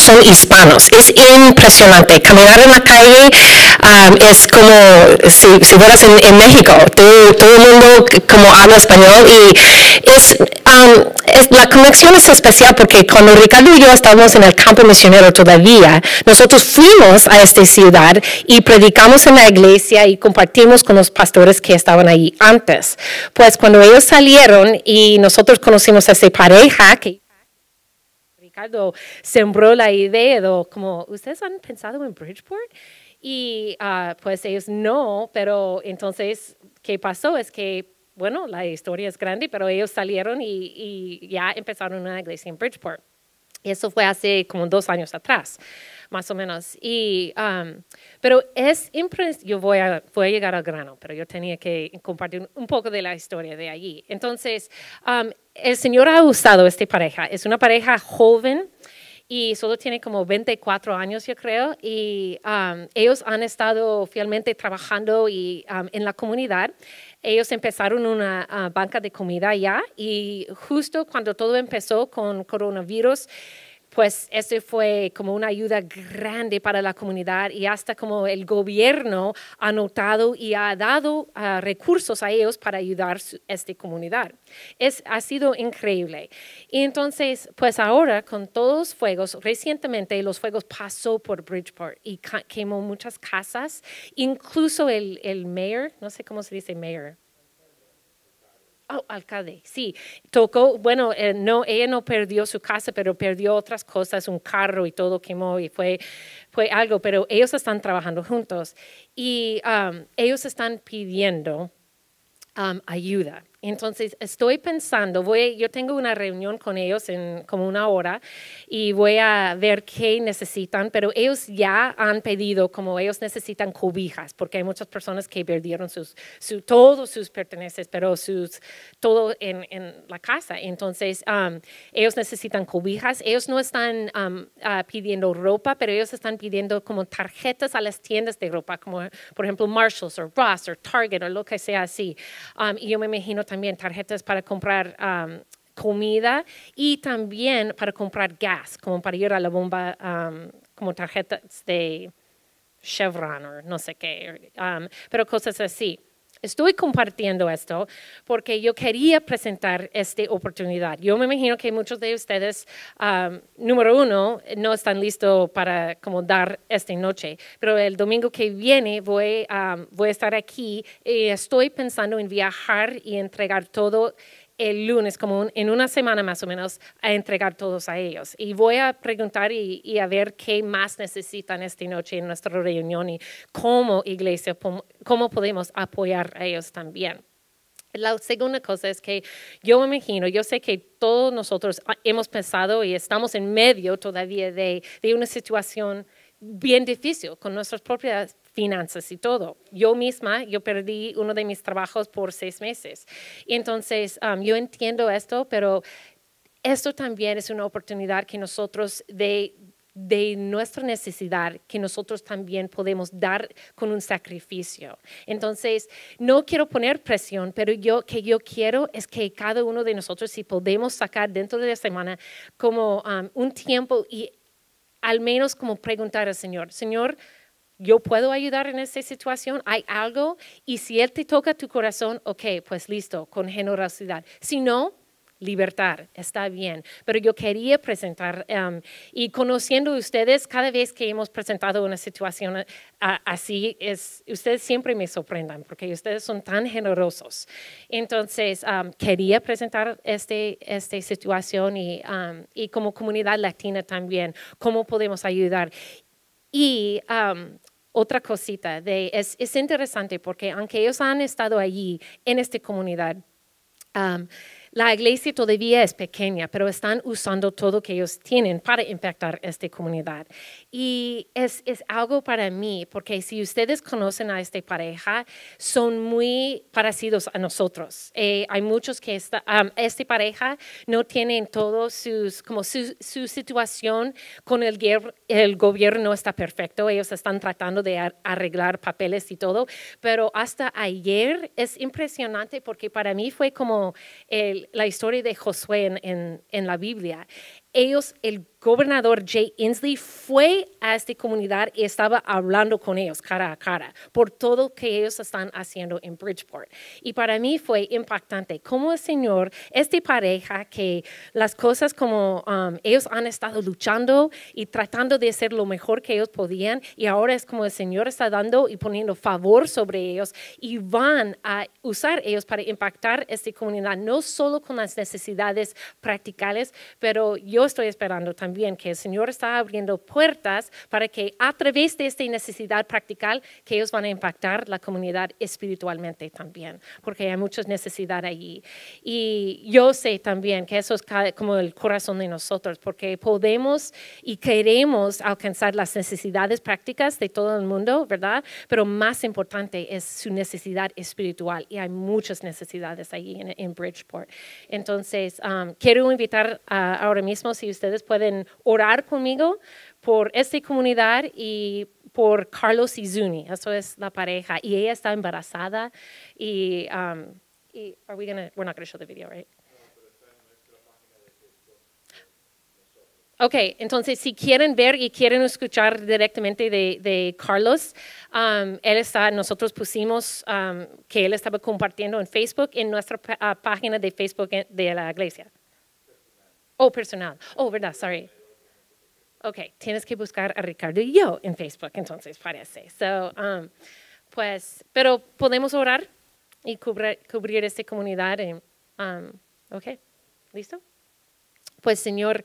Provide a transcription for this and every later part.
son hispanos. Es impresionante. Caminar en la calle um, es como si, fueras en, México. Todo, el mundo como habla español y um, es, la conexión es especial porque cuando Ricardo y yo estábamos en el campo misionero todavía, nosotros fuimos a esta ciudad y predicamos en la iglesia y compartimos con los pastores que estaban ahí antes. Pues cuando ellos salieron y nosotros conocimos a esa pareja que Ricardo sembró la idea de como, ¿ustedes han pensado en Bridgeport? Y ah, pues ellos no, pero entonces, ¿qué pasó? Es que, bueno, la historia es grande, pero ellos salieron y, y ya empezaron una iglesia en Bridgeport. Eso fue hace como dos años atrás más o menos. Y, um, pero es impresionante, yo voy a, voy a llegar al grano, pero yo tenía que compartir un poco de la historia de allí. Entonces, um, el Señor ha usado esta pareja, es una pareja joven y solo tiene como 24 años, yo creo, y um, ellos han estado fielmente trabajando y, en la comunidad. Ellos empezaron una uh, banca de comida ya y justo cuando todo empezó con coronavirus, pues eso fue como una ayuda grande para la comunidad y hasta como el gobierno ha notado y ha dado ah, recursos a ellos para ayudar a esta comunidad. Es, ha sido increíble. Y entonces, pues ahora con todos los fuegos, recientemente los fuegos pasó por Bridgeport y quemó muchas casas, incluso el, el mayor, no sé cómo se dice mayor, Oh, alcalde, sí. Tocó, bueno, eh, no, ella no perdió su casa, pero perdió otras cosas, un carro y todo quemó y fue, fue algo, pero ellos están trabajando juntos y um, ellos están pidiendo um, ayuda. Entonces, estoy pensando, voy, yo tengo una reunión con ellos en como una hora y voy a ver qué necesitan, pero ellos ya han pedido, como ellos necesitan cobijas, porque hay muchas personas que perdieron sus, su, todos sus pertenencias, pero sus, todo en, en la casa. Entonces, um, ellos necesitan cobijas. Ellos no están um, uh, pidiendo ropa, pero ellos están pidiendo como tarjetas a las tiendas de ropa, como por ejemplo Marshalls o Ross o Target o lo que sea así. Um, y yo me imagino también tarjetas para comprar um, comida y también para comprar gas, como para ir a la bomba, um, como tarjetas de Chevron o no sé qué, um, pero cosas así. Estoy compartiendo esto porque yo quería presentar esta oportunidad. Yo me imagino que muchos de ustedes, número uno, no están listos para como dar esta noche, pero el domingo que viene voy, voy a estar aquí y estoy pensando en viajar y entregar todo el lunes, como en una semana más o menos, a entregar todos a ellos. Y voy a preguntar y, a ver qué más necesitan esta noche en nuestra reunión y cómo iglesia, cómo podemos apoyar a ellos también. La segunda cosa es que yo me imagino, yo sé que todos nosotros hemos pensado y estamos en medio todavía de, de una situación bien difícil con nuestras propias finanzas y todo. Yo misma, yo perdí uno de mis trabajos por seis meses. Y entonces, um, yo entiendo esto, pero esto también es una oportunidad que nosotros de, de nuestra necesidad que nosotros también podemos dar con un sacrificio. Entonces, no quiero poner presión, pero yo que yo quiero es que cada uno de nosotros, si podemos sacar dentro de la semana como um, un tiempo y al menos como preguntar al Señor, Señor, yo puedo ayudar en esta situación, hay algo, y si Él te toca tu corazón, ok, pues listo, con generosidad. Si no, libertad, está bien. Pero yo quería presentar, um, y conociendo ustedes, cada vez que hemos presentado una situación así, es, ustedes siempre me sorprendan, porque ustedes son tan generosos. Entonces, um, quería presentar este, esta situación y, um, y como comunidad latina también, cómo podemos ayudar. Y otra cosita, de, es, es, interesante porque aunque ellos han estado allí en esta comunidad, um, la iglesia todavía es pequeña, pero están usando todo que ellos tienen para impactar esta comunidad. Y es, es algo para mí, porque si ustedes conocen a esta pareja, son muy parecidos a nosotros. Eh, hay muchos que esta, esta pareja no tienen todos sus, como su, su situación con el, el gobierno no está perfecto. Ellos están tratando de arreglar papeles y todo, pero hasta ayer es impresionante porque para mí fue como el la historia de Josué en, en, la Biblia. Ellos, el gobernador Jay Inslee fue a esta comunidad y estaba hablando con ellos cara a cara por todo lo que ellos están haciendo en Bridgeport. Y para mí fue impactante como el Señor, esta pareja que las cosas como um, ellos han estado luchando y tratando de hacer lo mejor que ellos podían y ahora es como el Señor está dando y poniendo favor sobre ellos y van a usar ellos para impactar esta comunidad, no solo con las necesidades practicales, pero yo estoy esperando también que el Señor está abriendo puertas para que a través de esta necesidad practical, que ellos van a impactar la comunidad espiritualmente también, porque hay muchas necesidades allí. Y yo sé también que eso es como el corazón de nosotros, porque podemos y queremos alcanzar las necesidades prácticas de todo el mundo, ¿verdad? Pero más importante es su necesidad espiritual y hay muchas necesidades allí en, Bridgeport. Entonces, um, quiero invitar ahora mismo, si ustedes pueden orar conmigo por esta comunidad y por Carlos y Zuni. Eso es la pareja. Y ella está embarazada. Y, um, y are we gonna, we're not going to show the video, right? Ok, entonces si quieren ver y quieren escuchar directamente de, de Carlos, um, él está, nosotros pusimos um, que él estaba compartiendo en Facebook, en nuestra uh, página de Facebook de la iglesia. Oh, personal. Oh, verdad, sorry. Ok, tienes que buscar a Ricardo y yo en Facebook, entonces parece. So, um, pues, pero podemos orar y cubrir, cubrir esta comunidad. Um, ok, ¿listo? Pues, Señor,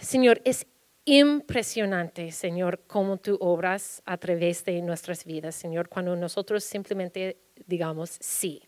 Señor, es impresionante, Señor, cómo tú obras a través de nuestras vidas, Señor, cuando nosotros simplemente digamos sí.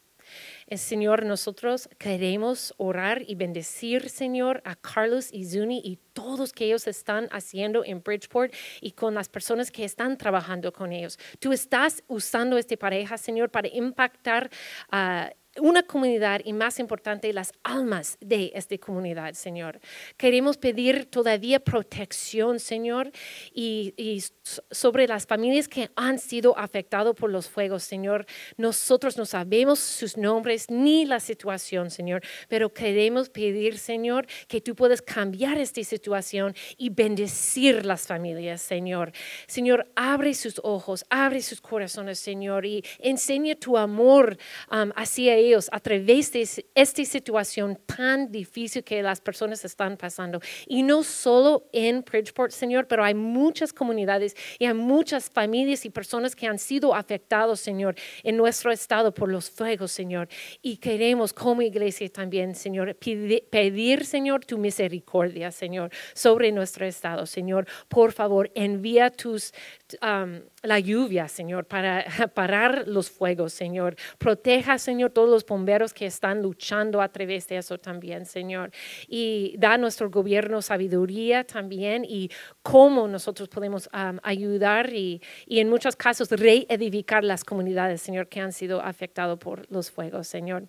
Señor, nosotros queremos orar y bendecir, Señor, a Carlos y Zuni y todos que ellos están haciendo en Bridgeport y con las personas que están trabajando con ellos. Tú estás usando esta pareja, Señor, para impactar a una comunidad y más importante, las almas de esta comunidad, Señor. Queremos pedir todavía protección, Señor, y, sobre las familias que han sido afectadas por los fuegos, Señor. Nosotros no sabemos sus nombres ni la situación, Señor, pero queremos pedir, Señor, que tú puedas cambiar esta situación y bendecir las familias, Señor. Señor, abre sus ojos, abre sus corazones, Señor, y enseña tu amor um, hacia ellos a través de esta situación tan difícil que las personas están pasando. Y no solo en Bridgeport, Señor, pero hay muchas comunidades y hay muchas familias y personas que han sido afectados, Señor, en nuestro estado por los fuegos, Señor. Y queremos como iglesia también, Señor, pedir, Señor, tu misericordia, Señor, sobre nuestro estado, Señor. Por favor, envía tus... Um, la lluvia, Señor, para parar los fuegos, Señor. Proteja, Señor, todos los bomberos que están luchando a través de eso también, Señor. Y da a nuestro gobierno sabiduría también y cómo nosotros podemos ayudar y, y, en muchos casos reedificar las comunidades, Señor, que han sido afectadas por los fuegos, Señor.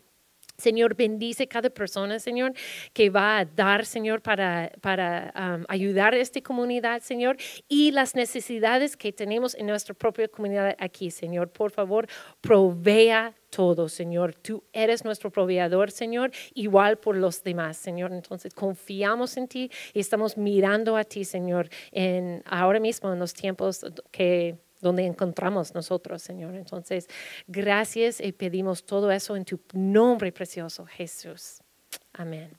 Señor, bendice cada persona, Señor, que va a dar, Señor, para, para um, ayudar a esta comunidad, Señor, y las necesidades que tenemos en nuestra propia comunidad aquí, Señor. Por favor, provea todo, Señor. Tú eres nuestro proveedor, Señor, igual por los demás, Señor. Entonces, confiamos en ti y estamos mirando a ti, Señor, en, ahora mismo en los tiempos que donde encontramos nosotros, Señor. Entonces, gracias y pedimos todo eso en tu nombre precioso, Jesús. Amén.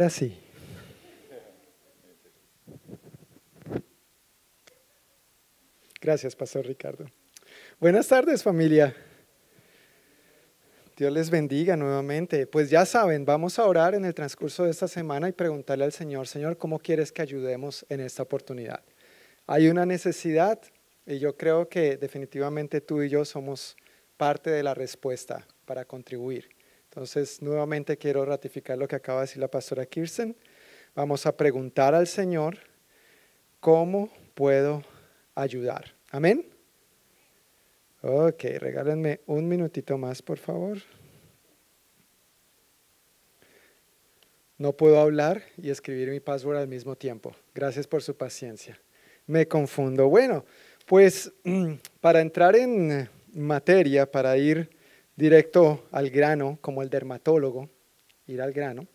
Ahora Gracias, Pastor Ricardo. Buenas tardes, familia. Dios les bendiga nuevamente. Pues ya saben, vamos a orar en el transcurso de esta semana y preguntarle al Señor, Señor, ¿cómo quieres que ayudemos en esta oportunidad? Hay una necesidad y yo creo que definitivamente tú y yo somos parte de la respuesta para contribuir. Entonces, nuevamente quiero ratificar lo que acaba de decir la pastora Kirsten. Vamos a preguntar al Señor, ¿cómo puedo ayudar? Amén. Ok, regálenme un minutito más, por favor. No puedo hablar y escribir mi password al mismo tiempo. Gracias por su paciencia. Me confundo. Bueno, pues para entrar en materia, para ir directo al grano, como el dermatólogo, ir al grano,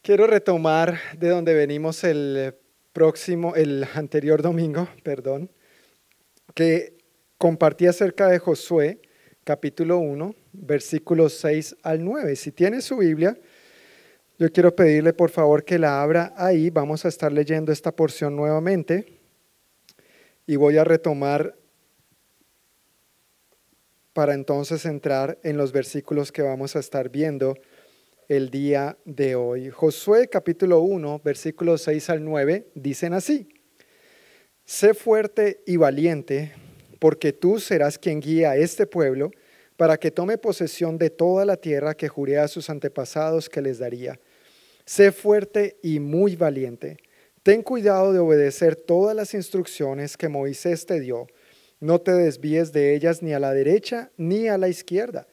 quiero retomar de donde venimos el próximo, el anterior domingo, perdón, que compartí acerca de Josué, capítulo 1, versículos 6 al 9. Si tiene su Biblia, yo quiero pedirle por favor que la abra ahí. Vamos a estar leyendo esta porción nuevamente y voy a retomar para entonces entrar en los versículos que vamos a estar viendo el día de hoy. Josué capítulo 1, versículos 6 al 9 dicen así, sé fuerte y valiente porque tú serás quien guía a este pueblo para que tome posesión de toda la tierra que juré a sus antepasados que les daría. Sé fuerte y muy valiente. Ten cuidado de obedecer todas las instrucciones que Moisés te dio. No te desvíes de ellas ni a la derecha ni a la izquierda.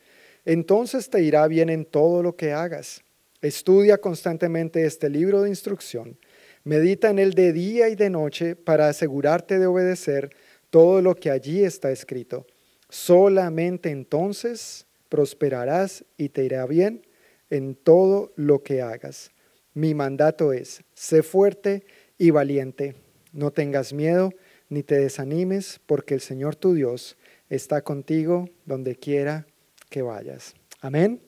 Entonces te irá bien en todo lo que hagas. Estudia constantemente este libro de instrucción. Medita en él de día y de noche para asegurarte de obedecer todo lo que allí está escrito. Solamente entonces prosperarás y te irá bien en todo lo que hagas. Mi mandato es, sé fuerte y valiente, no tengas miedo ni te desanimes, porque el Señor tu Dios está contigo donde quiera que vayas. Amén.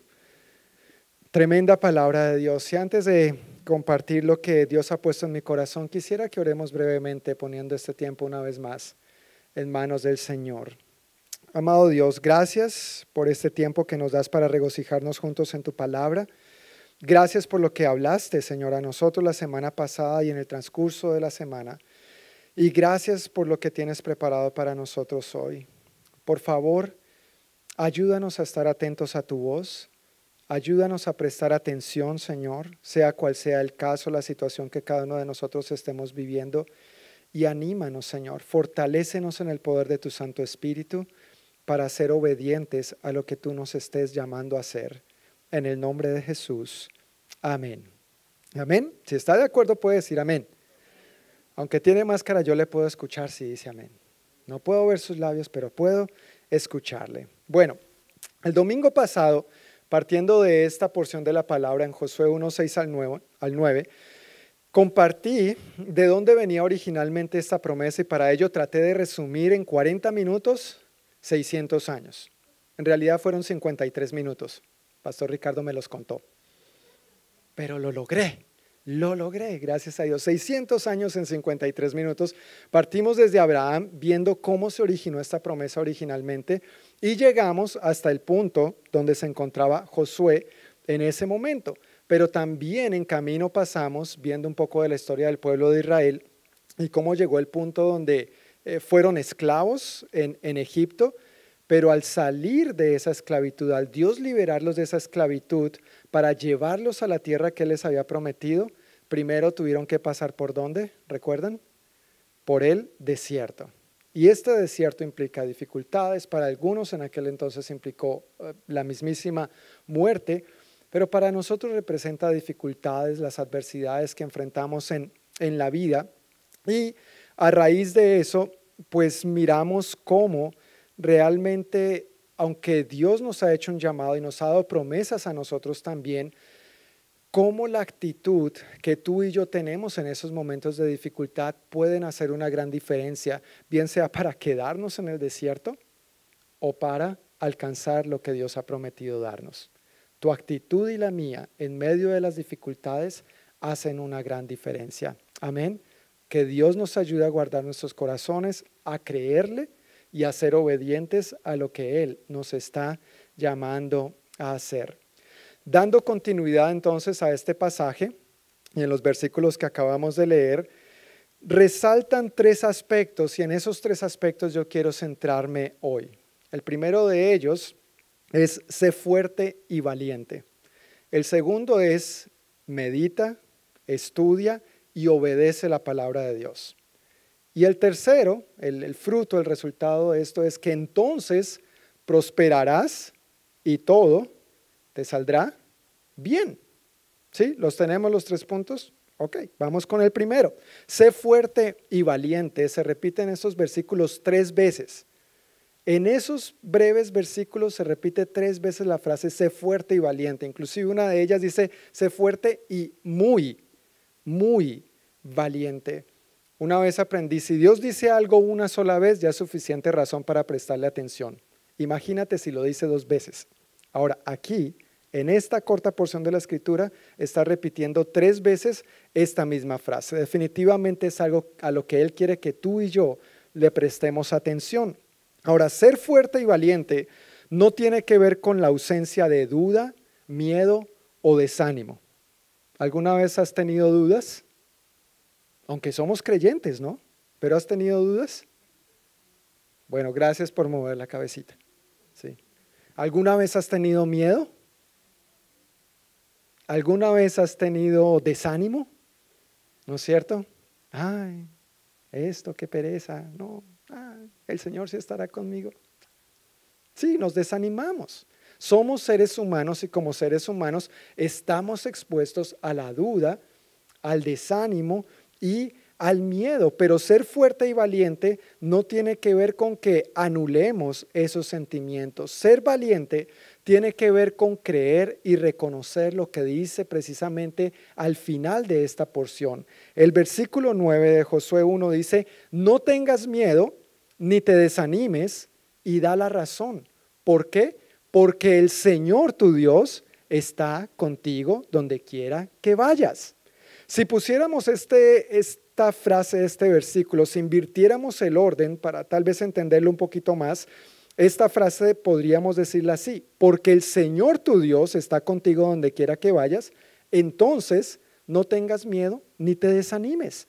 Tremenda palabra de Dios. Y antes de compartir lo que Dios ha puesto en mi corazón, quisiera que oremos brevemente poniendo este tiempo una vez más en manos del Señor. Amado Dios, gracias por este tiempo que nos das para regocijarnos juntos en tu palabra. Gracias por lo que hablaste, Señor, a nosotros la semana pasada y en el transcurso de la semana. Y gracias por lo que tienes preparado para nosotros hoy. Por favor, ayúdanos a estar atentos a tu voz. Ayúdanos a prestar atención, Señor, sea cual sea el caso, la situación que cada uno de nosotros estemos viviendo y anímanos, Señor. Fortalécenos en el poder de tu Santo Espíritu para ser obedientes a lo que tú nos estés llamando a hacer. En el nombre de Jesús. Amén. Amén. Si está de acuerdo puede decir amén. Aunque tiene máscara, yo le puedo escuchar si dice amén. No puedo ver sus labios, pero puedo escucharle. Bueno, el domingo pasado, partiendo de esta porción de la palabra en Josué 1, 6 al 9, al 9 Compartí de dónde venía originalmente esta promesa y para ello traté de resumir en 40 minutos 600 años. En realidad fueron 53 minutos. Pastor Ricardo me los contó. Pero lo logré, lo logré, gracias a Dios. 600 años en 53 minutos. Partimos desde Abraham viendo cómo se originó esta promesa originalmente y llegamos hasta el punto donde se encontraba Josué en ese momento pero también en camino pasamos viendo un poco de la historia del pueblo de Israel y cómo llegó el punto donde eh, fueron esclavos en, en Egipto, pero al salir de esa esclavitud, al Dios liberarlos de esa esclavitud para llevarlos a la tierra que les había prometido, primero tuvieron que pasar por dónde, ¿recuerdan? Por el desierto. Y este desierto implica dificultades, para algunos en aquel entonces implicó eh, la mismísima muerte, pero para nosotros representa dificultades, las adversidades que enfrentamos en, en la vida. Y a raíz de eso, pues miramos cómo realmente, aunque Dios nos ha hecho un llamado y nos ha dado promesas a nosotros también, cómo la actitud que tú y yo tenemos en esos momentos de dificultad pueden hacer una gran diferencia, bien sea para quedarnos en el desierto o para alcanzar lo que Dios ha prometido darnos. Tu actitud y la mía en medio de las dificultades hacen una gran diferencia. Amén. Que Dios nos ayude a guardar nuestros corazones, a creerle y a ser obedientes a lo que Él nos está llamando a hacer. Dando continuidad entonces a este pasaje, y en los versículos que acabamos de leer, resaltan tres aspectos y en esos tres aspectos yo quiero centrarme hoy. El primero de ellos es sé fuerte y valiente. El segundo es medita, estudia y obedece la palabra de Dios. Y el tercero, el, fruto, el resultado de esto es que entonces prosperarás y todo te saldrá bien. ¿Sí? ¿Los tenemos los tres puntos? Ok, vamos con el primero. Sé fuerte y valiente. Se repite en estos versículos tres veces. En esos breves versículos se repite tres veces la frase sé fuerte y valiente. Inclusive una de ellas dice sé fuerte y muy, muy valiente. Una vez aprendí, si Dios dice algo una sola vez, ya es suficiente razón para prestarle atención. Imagínate si lo dice dos veces. Ahora, aquí, en esta corta porción de la escritura, está repitiendo tres veces esta misma frase. Definitivamente es algo a lo que Él quiere que tú y yo le prestemos atención. Ahora, ser fuerte y valiente no tiene que ver con la ausencia de duda, miedo o desánimo. ¿Alguna vez has tenido dudas? Aunque somos creyentes, ¿no? ¿Pero has tenido dudas? Bueno, gracias por mover la cabecita. Sí. ¿Alguna vez has tenido miedo? ¿Alguna vez has tenido desánimo? ¿No es cierto? Ay, esto, qué pereza. No, el Señor sí estará conmigo. Sí, nos desanimamos. Somos seres humanos y como seres humanos estamos expuestos a la duda, al desánimo y al miedo, pero ser fuerte y valiente no tiene que ver con que anulemos esos sentimientos. Ser valiente tiene que ver con creer y reconocer lo que dice precisamente al final de esta porción. El versículo 9 de Josué 1 dice, no tengas miedo ni te desanimes y da la razón. ¿Por qué? Porque el Señor tu Dios está contigo donde quiera que vayas. Si pusiéramos este, esta frase, este versículo, si invirtiéramos el orden para tal vez entenderlo un poquito más, esta frase podríamos decirla así, porque el Señor tu Dios está contigo donde quiera que vayas, entonces no tengas miedo ni te desanimes.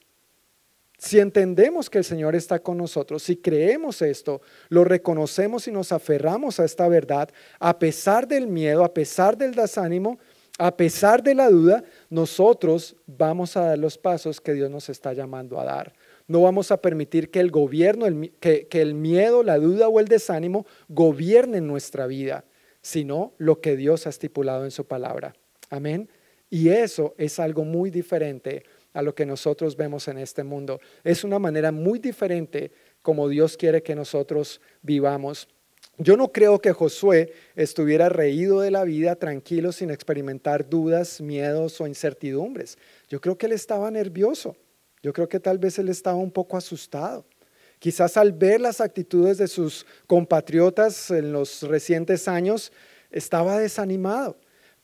Si entendemos que el Señor está con nosotros, si creemos esto, lo reconocemos y nos aferramos a esta verdad, a pesar del miedo, a pesar del desánimo, a pesar de la duda, nosotros vamos a dar los pasos que Dios nos está llamando a dar. No vamos a permitir que el gobierno, que, que el miedo, la duda o el desánimo gobiernen nuestra vida, sino lo que Dios ha estipulado en su palabra. Amén. Y eso es algo muy diferente a lo que nosotros vemos en este mundo. Es una manera muy diferente como Dios quiere que nosotros vivamos. Yo no creo que Josué estuviera reído de la vida, tranquilo, sin experimentar dudas, miedos o incertidumbres. Yo creo que él estaba nervioso. Yo creo que tal vez él estaba un poco asustado. Quizás al ver las actitudes de sus compatriotas en los recientes años, estaba desanimado.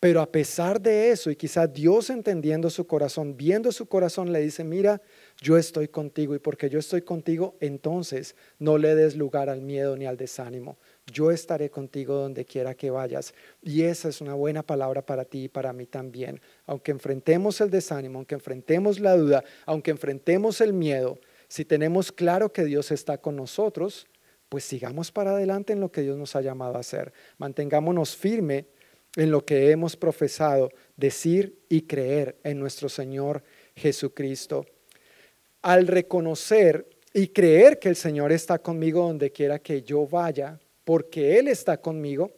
Pero a pesar de eso, y quizá Dios entendiendo su corazón, viendo su corazón, le dice, mira, yo estoy contigo y porque yo estoy contigo, entonces no le des lugar al miedo ni al desánimo. Yo estaré contigo donde quiera que vayas. Y esa es una buena palabra para ti y para mí también. Aunque enfrentemos el desánimo, aunque enfrentemos la duda, aunque enfrentemos el miedo, si tenemos claro que Dios está con nosotros, pues sigamos para adelante en lo que Dios nos ha llamado a hacer. Mantengámonos firme en lo que hemos profesado, decir y creer en nuestro Señor Jesucristo. Al reconocer y creer que el Señor está conmigo donde quiera que yo vaya, porque Él está conmigo,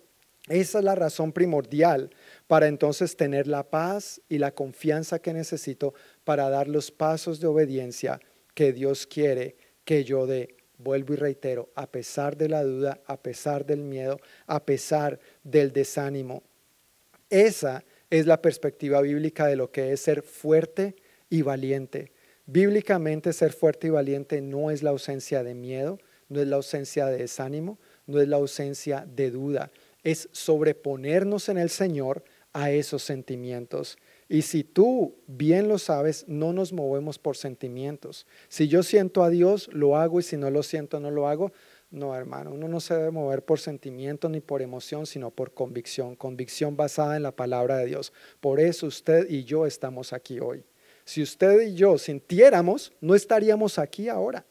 esa es la razón primordial para entonces tener la paz y la confianza que necesito para dar los pasos de obediencia que Dios quiere que yo dé. Vuelvo y reitero, a pesar de la duda, a pesar del miedo, a pesar del desánimo, esa es la perspectiva bíblica de lo que es ser fuerte y valiente. Bíblicamente ser fuerte y valiente no es la ausencia de miedo, no es la ausencia de desánimo, no es la ausencia de duda, es sobreponernos en el Señor a esos sentimientos. Y si tú bien lo sabes, no nos movemos por sentimientos. Si yo siento a Dios, lo hago y si no lo siento, no lo hago. No, hermano, uno no se debe mover por sentimiento ni por emoción, sino por convicción, convicción basada en la palabra de Dios. Por eso usted y yo estamos aquí hoy. Si usted y yo sintiéramos, no estaríamos aquí ahora.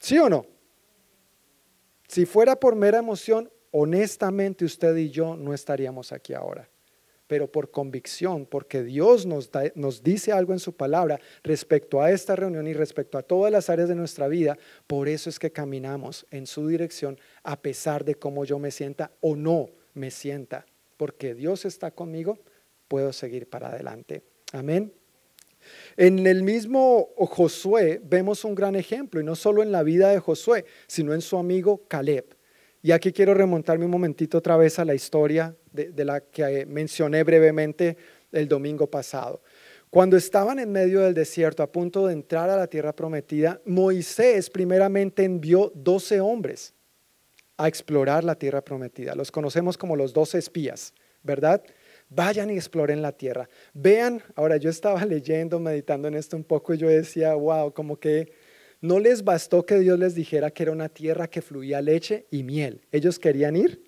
¿Sí o no? Si fuera por mera emoción, honestamente usted y yo no estaríamos aquí ahora pero por convicción, porque Dios nos, dice algo en su palabra respecto a esta reunión y respecto a todas las áreas de nuestra vida, por eso es que caminamos en su dirección a pesar de cómo yo me sienta o no me sienta, porque Dios está conmigo, puedo seguir para adelante. Amén. En el mismo Josué vemos un gran ejemplo, y no solo en la vida de Josué, sino en su amigo Caleb. Y aquí quiero remontarme un momentito otra vez a la historia de, la que mencioné brevemente el domingo pasado. Cuando estaban en medio del desierto, a punto de entrar a la tierra prometida, Moisés primeramente envió 12 hombres a explorar la tierra prometida. Los conocemos como los 12 espías, ¿verdad? Vayan y exploren la tierra. Vean, ahora yo estaba leyendo, meditando en esto un poco y yo decía, wow, como que no les bastó que Dios les dijera que era una tierra que fluía leche y miel. Ellos querían ir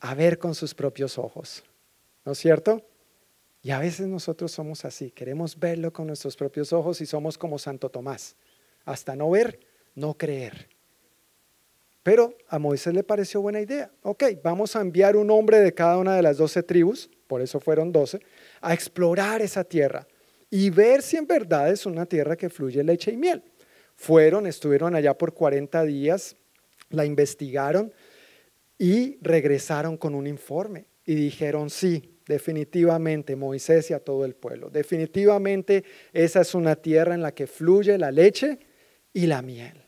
a ver con sus propios ojos. ¿No es cierto? Y a veces nosotros somos así, queremos verlo con nuestros propios ojos y somos como Santo Tomás. Hasta no ver, no creer. Pero a Moisés le pareció buena idea. Ok, vamos a enviar un hombre de cada una de las doce tribus, por eso fueron doce, a explorar esa tierra y ver si en verdad es una tierra que fluye leche y miel. Fueron, estuvieron allá por 40 días, la investigaron y regresaron con un informe y dijeron, sí, definitivamente Moisés y a todo el pueblo, definitivamente esa es una tierra en la que fluye la leche y la miel.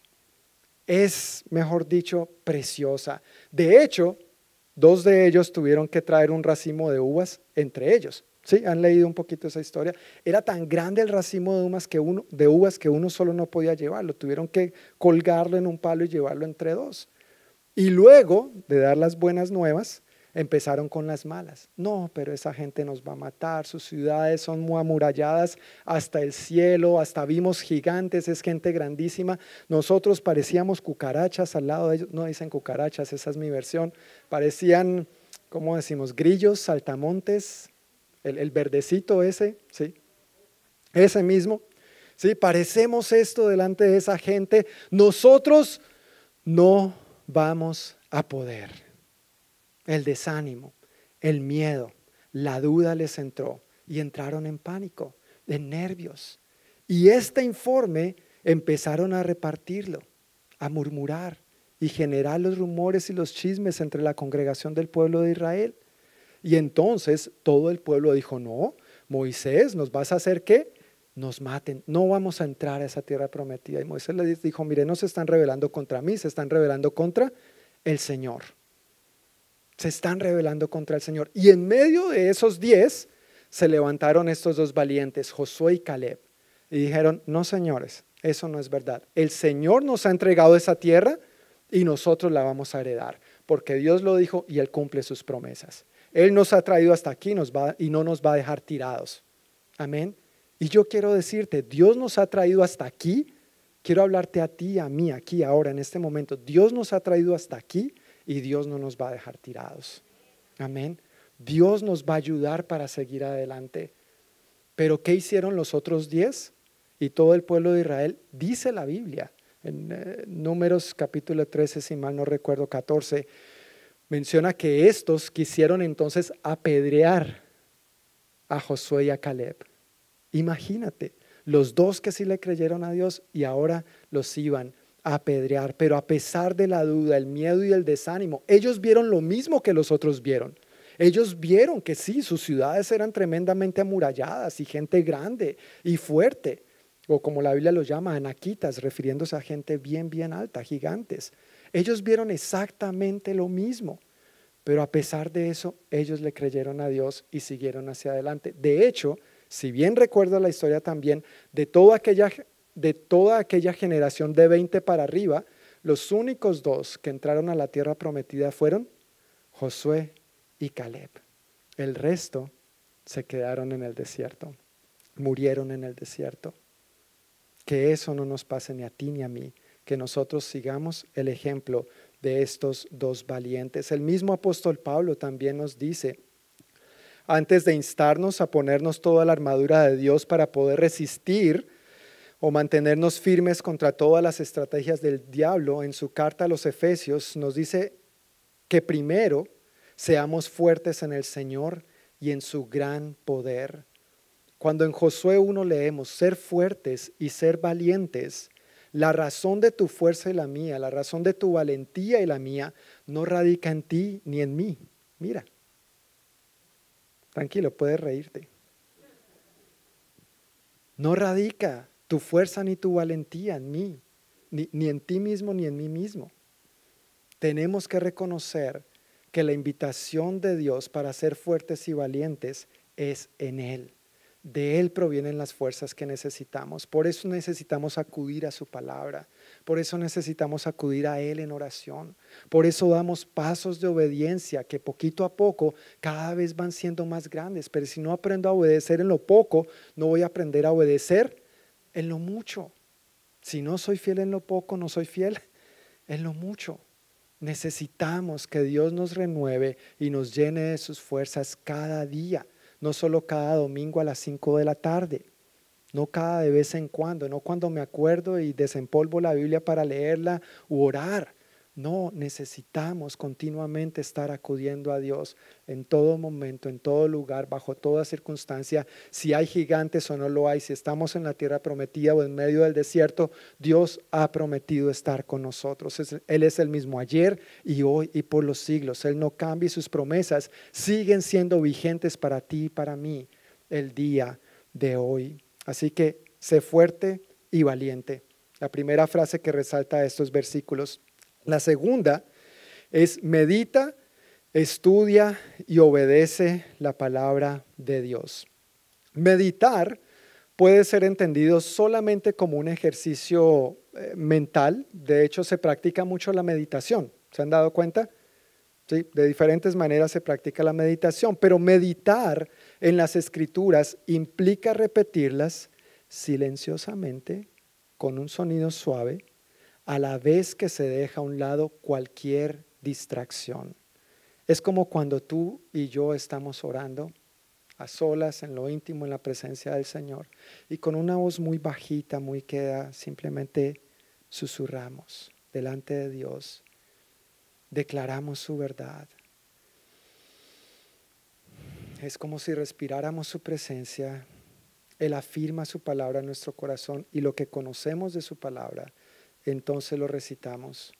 Es, mejor dicho, preciosa. De hecho, dos de ellos tuvieron que traer un racimo de uvas entre ellos. ¿Sí? ¿Han leído un poquito esa historia? Era tan grande el racimo de uvas, que uno, de uvas que uno solo no podía llevarlo. Tuvieron que colgarlo en un palo y llevarlo entre dos. Y luego de dar las buenas nuevas, empezaron con las malas. No, pero esa gente nos va a matar, sus ciudades son muy amuralladas hasta el cielo, hasta vimos gigantes, es gente grandísima. Nosotros parecíamos cucarachas al lado de ellos, no dicen cucarachas, esa es mi versión, parecían, ¿cómo decimos? Grillos, saltamontes, el, verdecito ese, ¿sí? Ese mismo. ¿Sí? Parecemos esto delante de esa gente. Nosotros no vamos a poder. El desánimo, el miedo, la duda les entró y entraron en pánico, en nervios. Y este informe empezaron a repartirlo, a murmurar y generar los rumores y los chismes entre la congregación del pueblo de Israel. Y entonces todo el pueblo dijo, no, Moisés, ¿nos vas a hacer qué? Nos maten, no vamos a entrar a esa tierra prometida. Y Moisés le dijo, mire, no se están rebelando contra mí, se están rebelando contra el Señor. Se están rebelando contra el Señor. Y en medio de esos diez se levantaron estos dos valientes, Josué y Caleb, y dijeron, no señores, eso no es verdad. El Señor nos ha entregado esa tierra y nosotros la vamos a heredar, porque Dios lo dijo y Él cumple sus promesas. Él nos ha traído hasta aquí nos va, y no nos va a dejar tirados. Amén. Y yo quiero decirte, Dios nos ha traído hasta aquí. Quiero hablarte a ti, a mí, aquí, ahora, en este momento. Dios nos ha traído hasta aquí y Dios no nos va a dejar tirados. Amén. Dios nos va a ayudar para seguir adelante. Pero ¿qué hicieron los otros diez? Y todo el pueblo de Israel, dice la Biblia, en eh, Números capítulo 13, si mal no recuerdo, 14, menciona que estos quisieron entonces apedrear a Josué y a Caleb. Imagínate, los dos que sí le creyeron a Dios y ahora los iban apedrear, pero a pesar de la duda, el miedo y el desánimo, ellos vieron lo mismo que los otros vieron. Ellos vieron que sí, sus ciudades eran tremendamente amuralladas y gente grande y fuerte, o como la Biblia los llama, anaquitas, refiriéndose a gente bien, bien alta, gigantes. Ellos vieron exactamente lo mismo, pero a pesar de eso, ellos le creyeron a Dios y siguieron hacia adelante. De hecho, si bien recuerdo la historia también, de toda aquella, de toda aquella generación de 20 para arriba, los únicos dos que entraron a la tierra prometida fueron Josué y Caleb. El resto se quedaron en el desierto, murieron en el desierto. Que eso no nos pase ni a ti ni a mí, que nosotros sigamos el ejemplo de estos dos valientes. El mismo apóstol Pablo también nos dice, antes de instarnos a ponernos toda la armadura de Dios para poder resistir o mantenernos firmes contra todas las estrategias del diablo, en su carta a los Efesios nos dice que primero seamos fuertes en el Señor y en su gran poder. Cuando en Josué 1 leemos ser fuertes y ser valientes, la razón de tu fuerza y la mía, la razón de tu valentía y la mía, no radica en ti ni en mí. Mira, tranquilo, puedes reírte. No radica tu fuerza ni tu valentía en mí, ni, ni en ti mismo ni en mí mismo. Tenemos que reconocer que la invitación de Dios para ser fuertes y valientes es en Él. De Él provienen las fuerzas que necesitamos. Por eso necesitamos acudir a su palabra. Por eso necesitamos acudir a Él en oración. Por eso damos pasos de obediencia que poquito a poco cada vez van siendo más grandes. Pero si no aprendo a obedecer en lo poco, no voy a aprender a obedecer en lo mucho. Si no soy fiel en lo poco, no soy fiel en lo mucho. Necesitamos que Dios nos renueve y nos llene de sus fuerzas cada día no solo cada domingo a las 5 de la tarde, no cada de vez en cuando, no cuando me acuerdo y desempolvo la Biblia para leerla u orar. No, necesitamos continuamente estar acudiendo a Dios en todo momento, en todo lugar, bajo toda circunstancia. Si hay gigantes o no lo hay, si estamos en la tierra prometida o en medio del desierto, Dios ha prometido estar con nosotros. Él es el mismo ayer y hoy y por los siglos. Él no cambia y sus promesas siguen siendo vigentes para ti y para mí el día de hoy. Así que sé fuerte y valiente. La primera frase que resalta estos versículos la segunda es medita, estudia y obedece la palabra de Dios. Meditar puede ser entendido solamente como un ejercicio eh, mental. De hecho, se practica mucho la meditación. ¿Se han dado cuenta? ¿Sí? De diferentes maneras se practica la meditación, pero meditar en las escrituras implica repetirlas silenciosamente, con un sonido suave, a la vez que se deja a un lado cualquier distracción. Es como cuando tú y yo estamos orando a solas, en lo íntimo, en la presencia del Señor, y con una voz muy bajita, muy queda, simplemente susurramos delante de Dios, declaramos su verdad. Es como si respiráramos su presencia, Él afirma su palabra en nuestro corazón y lo que conocemos de su palabra entonces lo recitamos.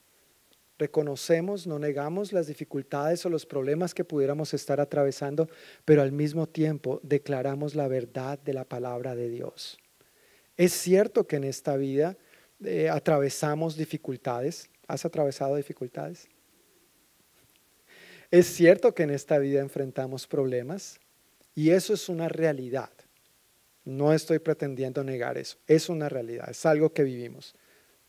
Reconocemos, no negamos las dificultades o los problemas que pudiéramos estar atravesando, pero al mismo tiempo declaramos la verdad de la palabra de Dios. Es cierto que en esta vida eh, atravesamos dificultades. ¿Has atravesado dificultades? Es cierto que en esta vida enfrentamos problemas y eso es una realidad. No estoy pretendiendo negar eso. Es una realidad, es algo que vivimos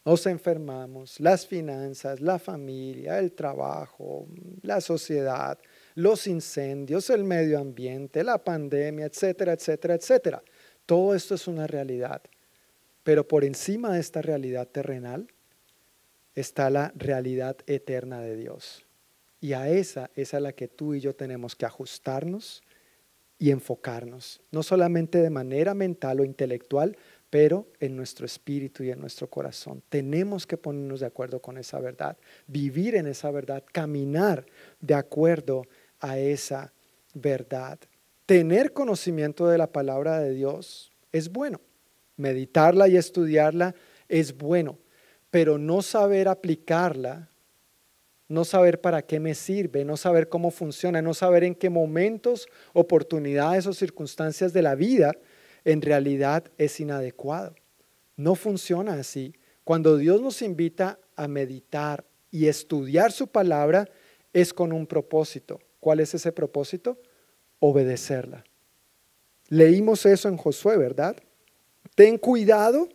nos enfermamos, las finanzas, la familia, el trabajo, la sociedad, los incendios, el medio ambiente, la pandemia, etcétera, etcétera, etcétera. Todo esto es una realidad. Pero por encima de esta realidad terrenal está la realidad eterna de Dios. Y a esa es a la que tú y yo tenemos que ajustarnos y enfocarnos, no solamente de manera mental o intelectual, pero en nuestro espíritu y en nuestro corazón. Tenemos que ponernos de acuerdo con esa verdad, vivir en esa verdad, caminar de acuerdo a esa verdad. Tener conocimiento de la palabra de Dios es bueno. Meditarla y estudiarla es bueno, pero no saber aplicarla, no saber para qué me sirve, no saber cómo funciona, no saber en qué momentos, oportunidades o circunstancias de la vida en realidad es inadecuado. No funciona así. Cuando Dios nos invita a meditar y estudiar su palabra, es con un propósito. ¿Cuál es ese propósito? Obedecerla. Leímos eso en Josué, ¿verdad? Ten cuidado,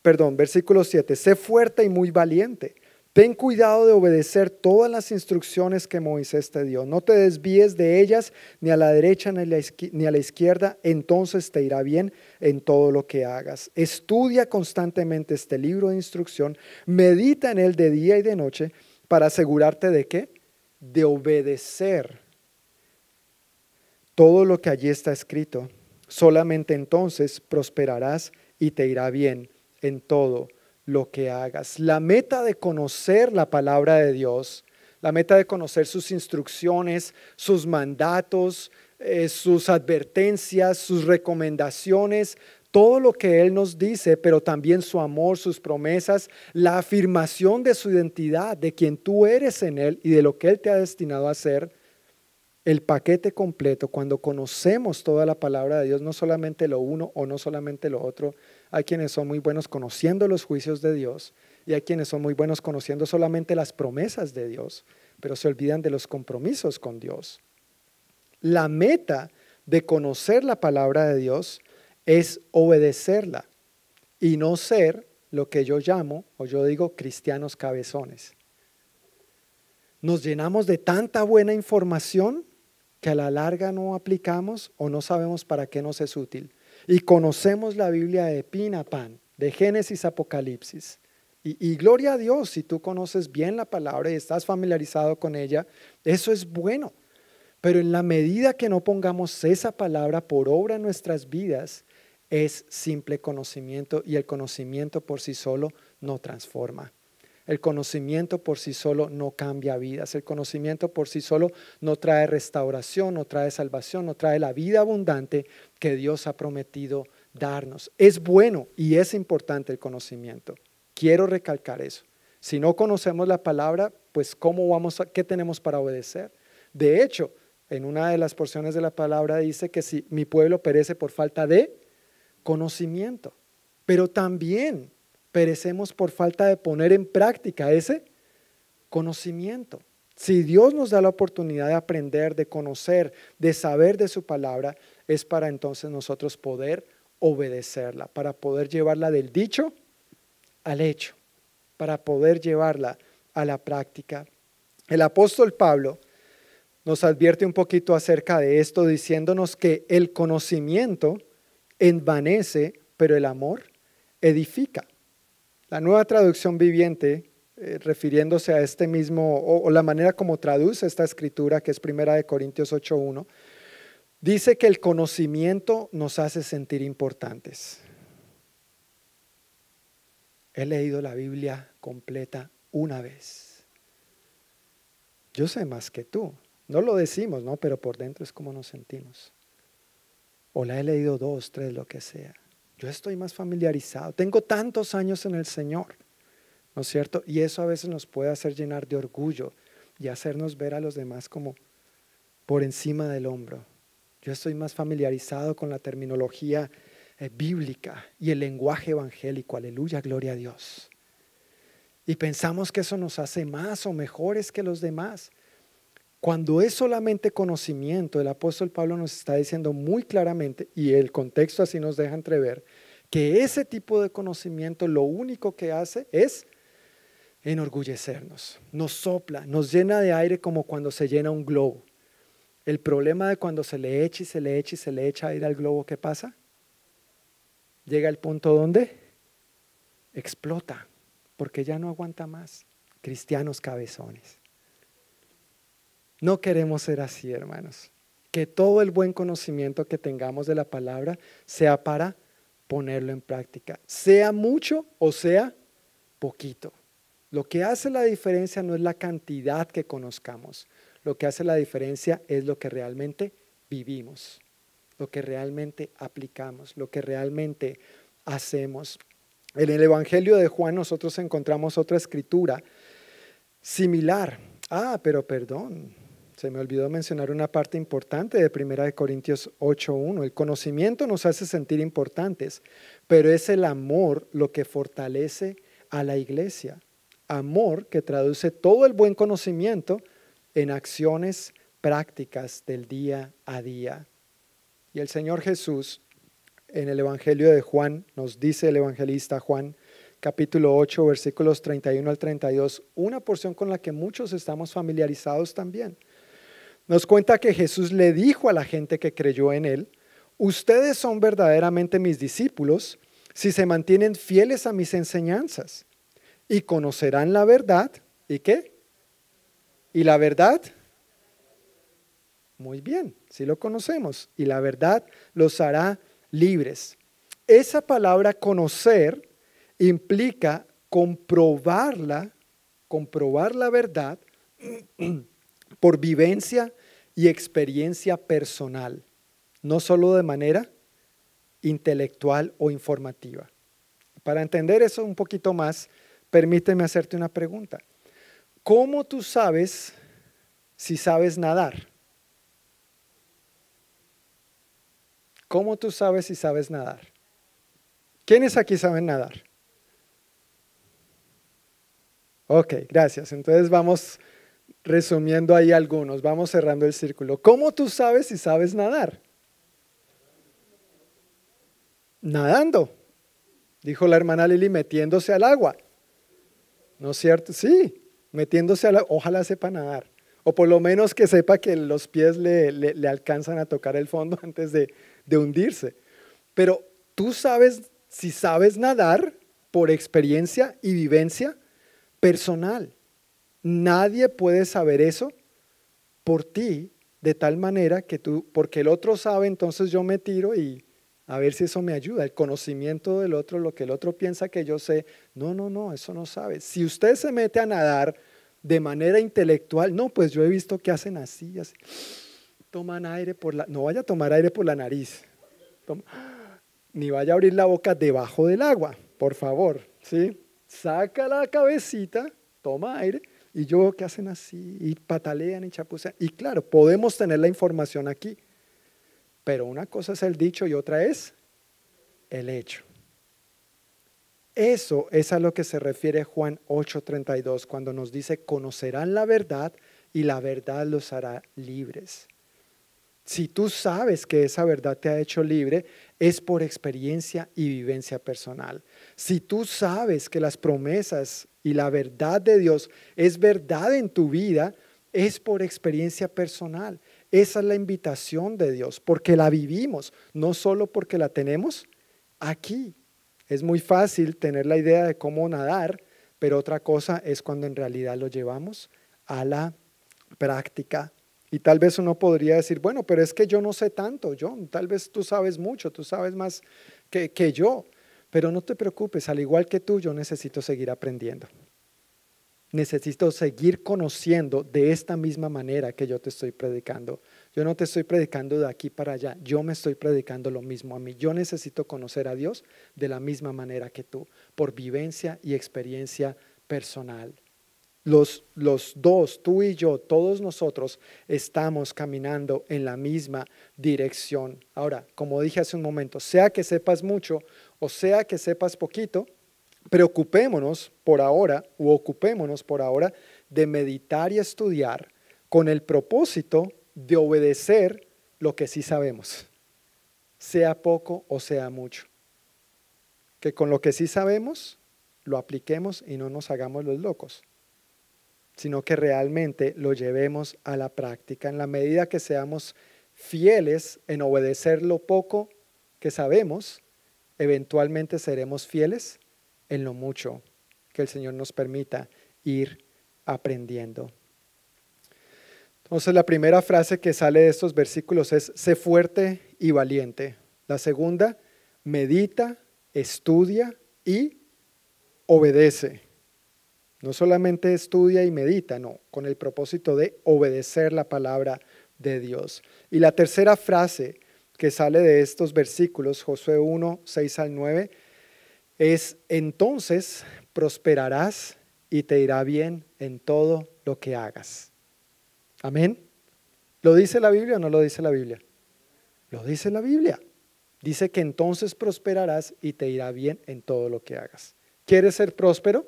perdón, versículo 7, sé fuerte y muy valiente. Ten cuidado de obedecer todas las instrucciones que Moisés te dio. No te desvíes de ellas ni a la derecha ni a la izquierda, entonces te irá bien en todo lo que hagas. Estudia constantemente este libro de instrucción, medita en él de día y de noche para asegurarte de qué? De obedecer todo lo que allí está escrito. Solamente entonces prosperarás y te irá bien en todo lo que hagas. La meta de conocer la palabra de Dios, la meta de conocer sus instrucciones, sus mandatos, eh, sus advertencias, sus recomendaciones, todo lo que Él nos dice, pero también su amor, sus promesas, la afirmación de su identidad, de quien tú eres en Él y de lo que Él te ha destinado a hacer, el paquete completo, cuando conocemos toda la palabra de Dios, no solamente lo uno o no solamente lo otro, hay quienes son muy buenos conociendo los juicios de Dios y hay quienes son muy buenos conociendo solamente las promesas de Dios, pero se olvidan de los compromisos con Dios. La meta de conocer la palabra de Dios es obedecerla y no ser lo que yo llamo, o yo digo, cristianos cabezones. Nos llenamos de tanta buena información que a la larga no aplicamos o no sabemos para qué nos es útil. Y conocemos la Biblia de pin a pan, de Génesis a Apocalipsis. Y, y, gloria a Dios, si tú conoces bien la palabra y estás familiarizado con ella, eso es bueno. Pero en la medida que no pongamos esa palabra por obra en nuestras vidas, es simple conocimiento y el conocimiento por sí solo no transforma. El conocimiento por sí solo no cambia vidas. El conocimiento por sí solo no trae restauración, no trae salvación, no trae la vida abundante que Dios ha prometido darnos. Es bueno y es importante el conocimiento. Quiero recalcar eso. Si no conocemos la palabra, pues ¿cómo vamos a, qué tenemos para obedecer? De hecho, en una de las porciones de la palabra dice que si mi pueblo perece por falta de conocimiento, pero también perecemos por falta de poner en práctica ese conocimiento. Si Dios nos da la oportunidad de aprender, de conocer, de saber de su palabra, es para entonces nosotros poder obedecerla, para poder llevarla del dicho al hecho, para poder llevarla a la práctica. El apóstol Pablo nos advierte un poquito acerca de esto, diciéndonos que el conocimiento envanece, pero el amor edifica. La nueva traducción viviente, eh, refiriéndose a este mismo, o, la manera como traduce esta escritura, que es primera de Corintios 8.1, dice que el conocimiento nos hace sentir importantes. He leído la Biblia completa una vez. Yo sé más que tú. No lo decimos, ¿no? Pero por dentro es como nos sentimos. O la he leído dos, tres, lo que sea. Yo estoy más familiarizado, tengo tantos años en el Señor, ¿no es cierto? Y eso a veces nos puede hacer llenar de orgullo y hacernos ver a los demás como por encima del hombro. Yo estoy más familiarizado con la terminología eh, bíblica y el lenguaje evangélico, aleluya, gloria a Dios. Y pensamos que eso nos hace más o mejores que los demás. Cuando es solamente conocimiento, el apóstol Pablo nos está diciendo muy claramente, y el contexto así nos deja entrever, que ese tipo de conocimiento lo único que hace es enorgullecernos, nos sopla, nos llena de aire como cuando se llena un globo. El problema de cuando se le echa y se le echa y se le echa aire al globo, ¿qué pasa? Llega el punto donde explota, porque ya no aguanta más. Cristianos cabezones. No queremos ser así, hermanos. Que todo el buen conocimiento que tengamos de la palabra sea para ponerlo en práctica, sea mucho o sea poquito. Lo que hace la diferencia no es la cantidad que conozcamos, lo que hace la diferencia es lo que realmente vivimos, lo que realmente aplicamos, lo que realmente hacemos. En el Evangelio de Juan nosotros encontramos otra escritura similar. Ah, pero perdón, se me olvidó mencionar una parte importante de 1 Corintios 8.1. El conocimiento nos hace sentir importantes, pero es el amor lo que fortalece a la iglesia. Amor que traduce todo el buen conocimiento en acciones prácticas del día a día. Y el Señor Jesús en el Evangelio de Juan nos dice el evangelista Juan, capítulo 8, versículos 31 al 32, una porción con la que muchos estamos familiarizados también. Nos cuenta que Jesús le dijo a la gente que creyó en él, ustedes son verdaderamente mis discípulos si se mantienen fieles a mis enseñanzas y conocerán la verdad. ¿Y qué? ¿Y la verdad? Muy bien, si lo conocemos. Y la verdad los hará libres. Esa palabra conocer implica comprobarla, comprobar la verdad por vivencia y experiencia personal, no solo de manera intelectual o informativa. Para entender eso un poquito más, permíteme hacerte una pregunta. ¿Cómo tú sabes si sabes nadar? ¿Cómo tú sabes si sabes nadar? ¿Quiénes aquí saben nadar? Ok, gracias. Entonces vamos resumiendo ahí algunos, vamos cerrando el círculo. ¿Cómo tú sabes si sabes nadar? Nadando, dijo la hermana Lili, metiéndose al agua. ¿No es cierto? Sí, metiéndose al agua. Ojalá sepa nadar. O por lo menos que sepa que los pies le, le, alcanzan a tocar el fondo antes de, de hundirse. Pero tú sabes si sabes nadar por experiencia y vivencia personal. Nadie puede saber eso por ti de tal manera que tú, porque el otro sabe, entonces yo me tiro y a ver si eso me ayuda. El conocimiento del otro, lo que el otro piensa que yo sé, no, no, no, eso no sabe. Si usted se mete a nadar de manera intelectual, no, pues yo he visto que hacen así, así. Toman aire por la, no vaya a tomar aire por la nariz, ni vaya a abrir la boca debajo del agua, por favor, ¿sí? Saca la cabecita, toma aire y yo que hacen así, y patalean y chapucean. Y claro, podemos tener la información aquí, pero una cosa es el dicho y otra es el hecho. Eso es a lo que se refiere Juan 8:32 cuando nos dice, conocerán la verdad y la verdad los hará libres. Si tú sabes que esa verdad te ha hecho libre, es por experiencia y vivencia personal. Si tú sabes que las promesas y la verdad de Dios es verdad en tu vida, es por experiencia personal. Esa es la invitación de Dios, porque la vivimos, no solo porque la tenemos aquí. Es muy fácil tener la idea de cómo nadar, pero otra cosa es cuando en realidad lo llevamos a la práctica. Y tal vez uno podría decir, bueno, pero es que yo no sé tanto, John, tal vez tú sabes mucho, tú sabes más que, que yo. Pero no te preocupes, al igual que tú, yo necesito seguir aprendiendo. Necesito seguir conociendo de esta misma manera que yo te estoy predicando. Yo no te estoy predicando de aquí para allá, yo me estoy predicando lo mismo a mí. Yo necesito conocer a Dios de la misma manera que tú, por vivencia y experiencia personal. Los, los, dos, tú y yo, todos nosotros estamos caminando en la misma dirección. Ahora, como dije hace un momento, sea que sepas mucho o sea que sepas poquito, preocupémonos por ahora o ocupémonos por ahora de meditar y estudiar con el propósito de obedecer lo que sí sabemos, sea poco o sea mucho. Que con lo que sí sabemos lo apliquemos y no nos hagamos los locos, sino que realmente lo llevemos a la práctica en la medida que seamos fieles en obedecer lo poco que sabemos eventualmente seremos fieles en lo mucho que el Señor nos permita ir aprendiendo. Entonces la primera frase que sale de estos versículos es, sé fuerte y valiente. La segunda, medita, estudia y obedece. No solamente estudia y medita, no, con el propósito de obedecer la palabra de Dios. Y la tercera frase que sale de estos versículos, Josué 1, 6 al 9, es entonces prosperarás y te irá bien en todo lo que hagas. Amén. ¿Lo dice la Biblia o no lo dice la Biblia? Lo dice la Biblia. Dice que entonces prosperarás y te irá bien en todo lo que hagas. ¿Quieres ser próspero?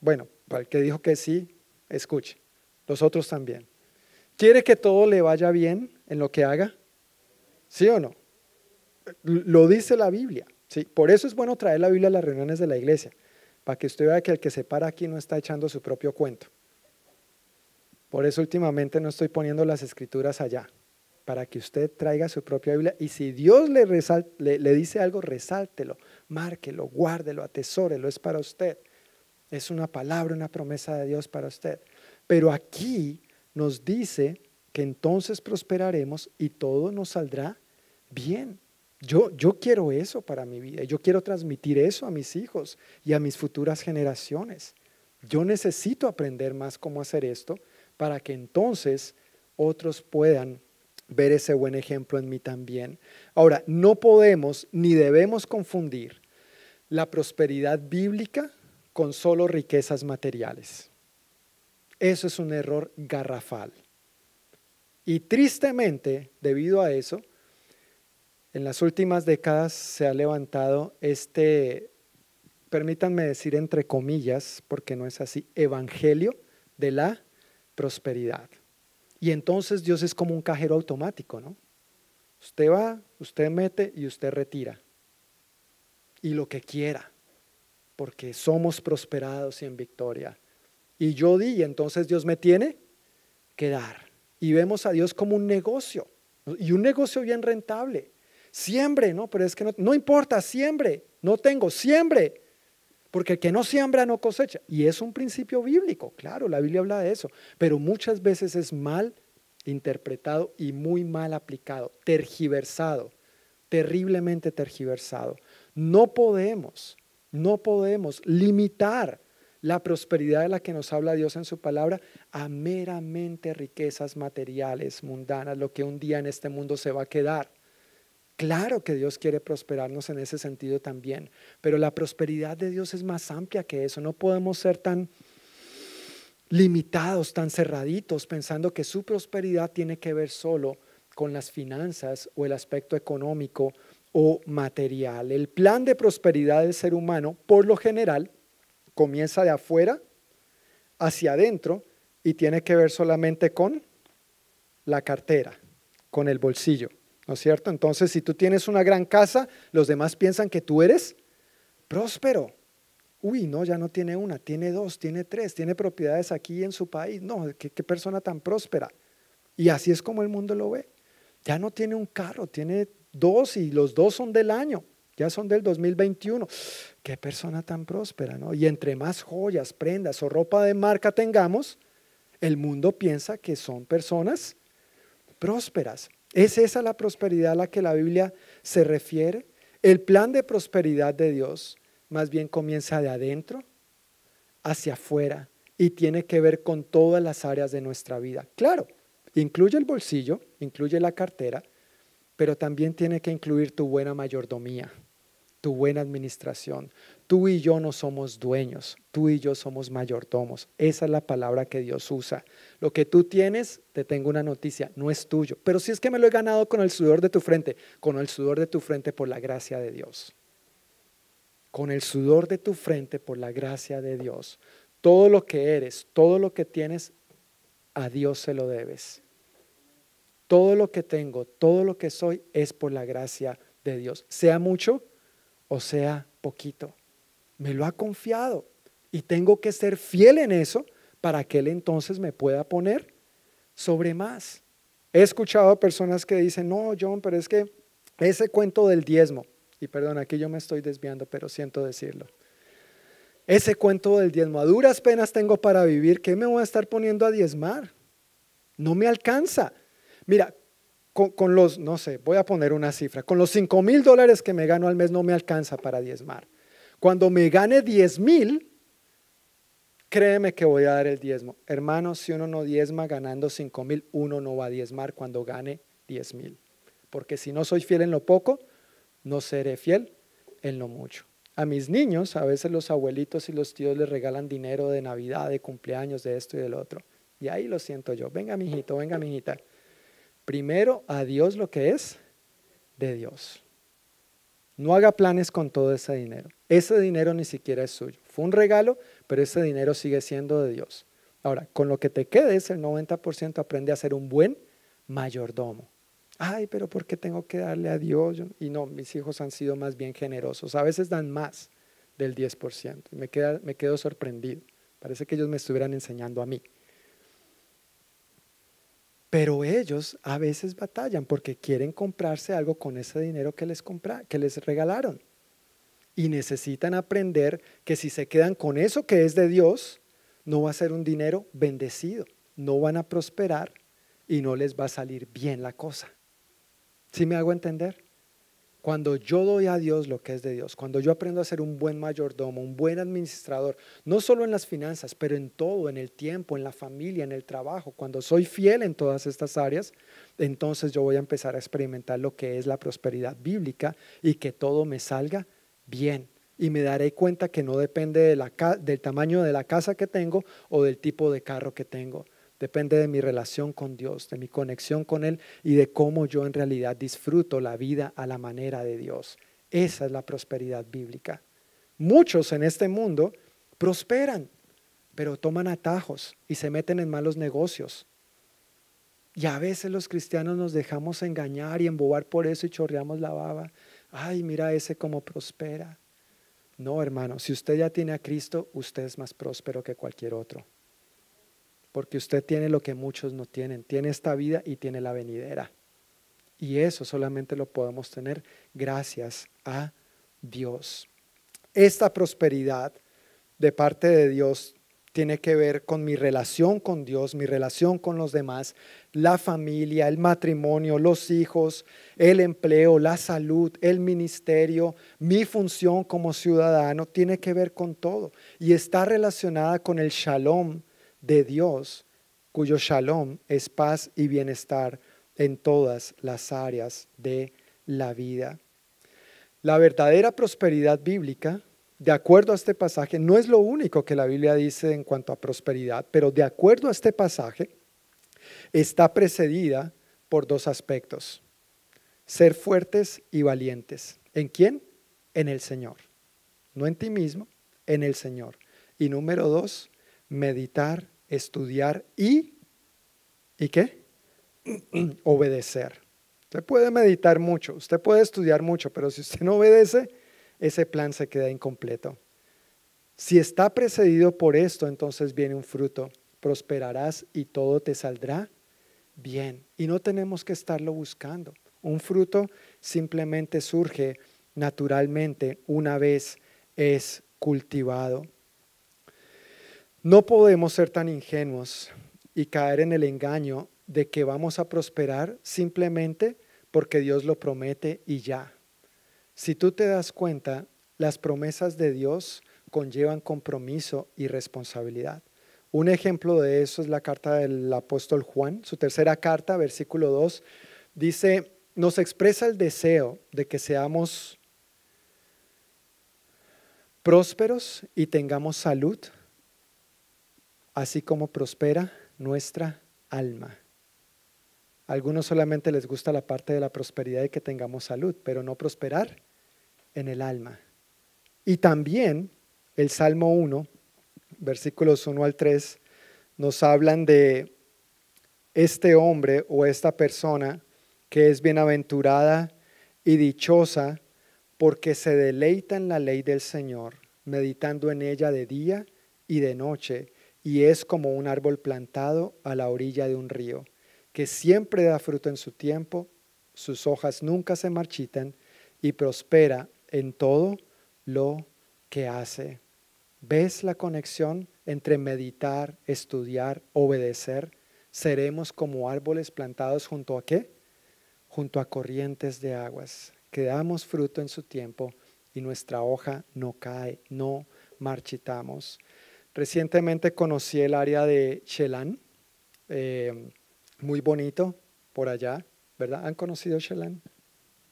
Bueno, para el que dijo que sí, escuche. Los otros también. ¿Quiere que todo le vaya bien en lo que haga? ¿Sí o no? Lo dice la Biblia. Sí, por eso es bueno traer la Biblia a las reuniones de la iglesia, para que usted vea que el que se para aquí no está echando su propio cuento. Por eso últimamente no estoy poniendo las escrituras allá, para que usted traiga su propia Biblia y si Dios le, le, dice algo, resáltelo, márquelo, guárdelo, atesórelo, es para usted. Es una palabra, una promesa de Dios para usted. Pero aquí nos dice que entonces prosperaremos y todo nos saldrá bien. Yo, yo quiero eso para mi vida. Yo quiero transmitir eso a mis hijos y a mis futuras generaciones. Yo necesito aprender más cómo hacer esto para que entonces otros puedan ver ese buen ejemplo en mí también. Ahora, no podemos ni debemos confundir la prosperidad bíblica con solo riquezas materiales. Eso es un error garrafal. Y tristemente, debido a eso, en las últimas décadas se ha levantado este, permítanme decir entre comillas, porque no es así, evangelio de la prosperidad. Y entonces Dios es como un cajero automático, ¿no? Usted va, usted mete y usted retira. Y lo que quiera, porque somos prosperados y en victoria. Y yo di, y entonces Dios me tiene que dar. Y vemos a Dios como un negocio, y un negocio bien rentable. Siembre, ¿no? Pero es que no, importa, siembre. No tengo, siembre. Porque el que no siembra no cosecha. Y es un principio bíblico, claro, la Biblia habla de eso. Pero muchas veces es mal interpretado y muy mal aplicado, tergiversado, terriblemente tergiversado. No podemos, no podemos limitar la prosperidad de la que nos habla Dios en su palabra a meramente riquezas materiales, mundanas, lo que un día en este mundo se va a quedar. Claro que Dios quiere prosperarnos en ese sentido también, pero la prosperidad de Dios es más amplia que eso. No podemos ser tan limitados, tan cerraditos, pensando que su prosperidad tiene que ver solo con las finanzas o el aspecto económico o material. El plan de prosperidad del ser humano, por lo general, comienza de afuera hacia adentro y tiene que ver solamente con la cartera, con el bolsillo. ¿no es cierto? Entonces, si tú tienes una gran casa, los demás piensan que tú eres próspero. Uy, no, ya no tiene una, tiene dos, tiene tres, tiene propiedades aquí en su país. No, qué, qué persona tan próspera. Y así es como el mundo lo ve. Ya no tiene un carro, tiene dos y los dos son del año, ya son del 2021. Qué persona tan próspera, ¿no? Y entre más joyas, prendas o ropa de marca tengamos, el mundo piensa que son personas prósperas. ¿Es esa la prosperidad a la que la Biblia se refiere? El plan de prosperidad de Dios más bien comienza de adentro hacia afuera y tiene que ver con todas las áreas de nuestra vida. Claro, incluye el bolsillo, incluye la cartera, pero también tiene que incluir tu buena mayordomía tu buena administración. Tú y yo no somos dueños, tú y yo somos mayordomos. Esa es la palabra que Dios usa. Lo que tú tienes, te tengo una noticia, no es tuyo. Pero si es que me lo he ganado con el sudor de tu frente, con el sudor de tu frente por la gracia de Dios. Con el sudor de tu frente por la gracia de Dios. Todo lo que eres, todo lo que tienes, a Dios se lo debes. Todo lo que tengo, todo lo que soy es por la gracia de Dios. Sea mucho, o sea poquito. Me lo ha confiado y tengo que ser fiel en eso para que Él entonces me pueda poner sobre más. He escuchado a personas que dicen, no, John, pero es que ese cuento del diezmo, y perdón, aquí yo me estoy desviando, pero siento decirlo. Ese cuento del diezmo, a duras penas tengo para vivir, ¿qué me voy a estar poniendo a diezmar? No me alcanza. Mira, con, los, no sé, voy a poner una cifra, con los 5 mil dólares que me gano al mes no me alcanza para diezmar. Cuando me gane 10 mil, créeme que voy a dar el diezmo. Hermano, si uno no diezma ganando 5 mil, uno no va a diezmar cuando gane 10 mil. Porque si no soy fiel en lo poco, no seré fiel en lo mucho. A mis niños, a veces los abuelitos y los tíos les regalan dinero de Navidad, de cumpleaños, de esto y del otro. Y ahí lo siento yo. Venga, mijito, venga, mijita primero a Dios lo que es de Dios. No haga planes con todo ese dinero. Ese dinero ni siquiera es suyo. Fue un regalo, pero ese dinero sigue siendo de Dios. Ahora, con lo que te quedes, el 90% aprende a ser un buen mayordomo. Ay, pero ¿por qué tengo que darle a Dios? Y no, mis hijos han sido más bien generosos. A veces dan más del 10%. Y me, queda, me quedo sorprendido. Parece que ellos me estuvieran enseñando a mí. Pero ellos a veces batallan porque quieren comprarse algo con ese dinero que les, compra, que les regalaron. Y necesitan aprender que si se quedan con eso que es de Dios, no va a ser un dinero bendecido, no van a prosperar y no les va a salir bien la cosa. ¿Sí me hago entender? Cuando yo doy a Dios lo que es de Dios, cuando yo aprendo a ser un buen mayordomo, un buen administrador, no solo en las finanzas, pero en todo, en el tiempo, en la familia, en el trabajo, cuando soy fiel en todas estas áreas, entonces yo voy a empezar a experimentar lo que es la prosperidad bíblica y que todo me salga bien. Y me daré cuenta que no depende del tamaño de la casa que tengo o del tipo de carro que tengo Depende de mi relación con Dios, de mi conexión con Él y de cómo yo en realidad disfruto la vida a la manera de Dios. Esa es la prosperidad bíblica. Muchos en este mundo prosperan, pero toman atajos y se meten en malos negocios. Y a veces los cristianos nos dejamos engañar y embobar por eso y chorreamos la baba. Ay, mira ese cómo prospera. No, hermano, si usted ya tiene a Cristo, usted es más próspero que cualquier otro porque usted tiene lo que muchos no tienen, tiene esta vida y tiene la venidera. Y eso solamente lo podemos tener gracias a Dios. Esta prosperidad de parte de Dios tiene que ver con mi relación con Dios, mi relación con los demás, la familia, el matrimonio, los hijos, el empleo, la salud, el ministerio, mi función como ciudadano, tiene que ver con todo y está relacionada con el shalom de Dios, cuyo shalom es paz y bienestar en todas las áreas de la vida. La verdadera prosperidad bíblica, de acuerdo a este pasaje, no es lo único que la Biblia dice en cuanto a prosperidad, pero de acuerdo a este pasaje, está precedida por dos aspectos. Ser fuertes y valientes. ¿En quién? En el Señor. No en ti mismo, en el Señor. Y número dos, meditar, estudiar y, ¿y qué? Obedecer. Usted puede meditar mucho, usted puede estudiar mucho, pero si usted no obedece, ese plan se queda incompleto. Si está precedido por esto, entonces viene un fruto. Prosperarás y todo te saldrá bien. Y no tenemos que estarlo buscando. Un fruto simplemente surge naturalmente una vez es cultivado. No podemos ser tan ingenuos y caer en el engaño de que vamos a prosperar simplemente porque Dios lo promete y ya. Si tú te das cuenta, las promesas de Dios conllevan compromiso y responsabilidad. Un ejemplo de eso es la carta del apóstol Juan, su tercera carta, versículo 2, dice, nos expresa el deseo de que seamos prósperos y tengamos salud así como prospera nuestra alma. A algunos solamente les gusta la parte de la prosperidad y que tengamos salud, pero no prosperar en el alma. Y también el Salmo 1, versículos 1 al 3, nos hablan de este hombre o esta persona que es bienaventurada y dichosa porque se deleita en la ley del Señor, meditando en ella de día y de noche y es como un árbol plantado a la orilla de un río, que siempre da fruto en su tiempo, sus hojas nunca se marchitan y prospera en todo lo que hace. ¿Ves la conexión entre meditar, estudiar, obedecer? Seremos como árboles plantados junto a qué? Junto a corrientes de aguas, que damos fruto en su tiempo y nuestra hoja no cae, no marchitamos. Recientemente conocí el área de Chelan, eh, muy bonito por allá, ¿verdad? ¿Han conocido Chelan?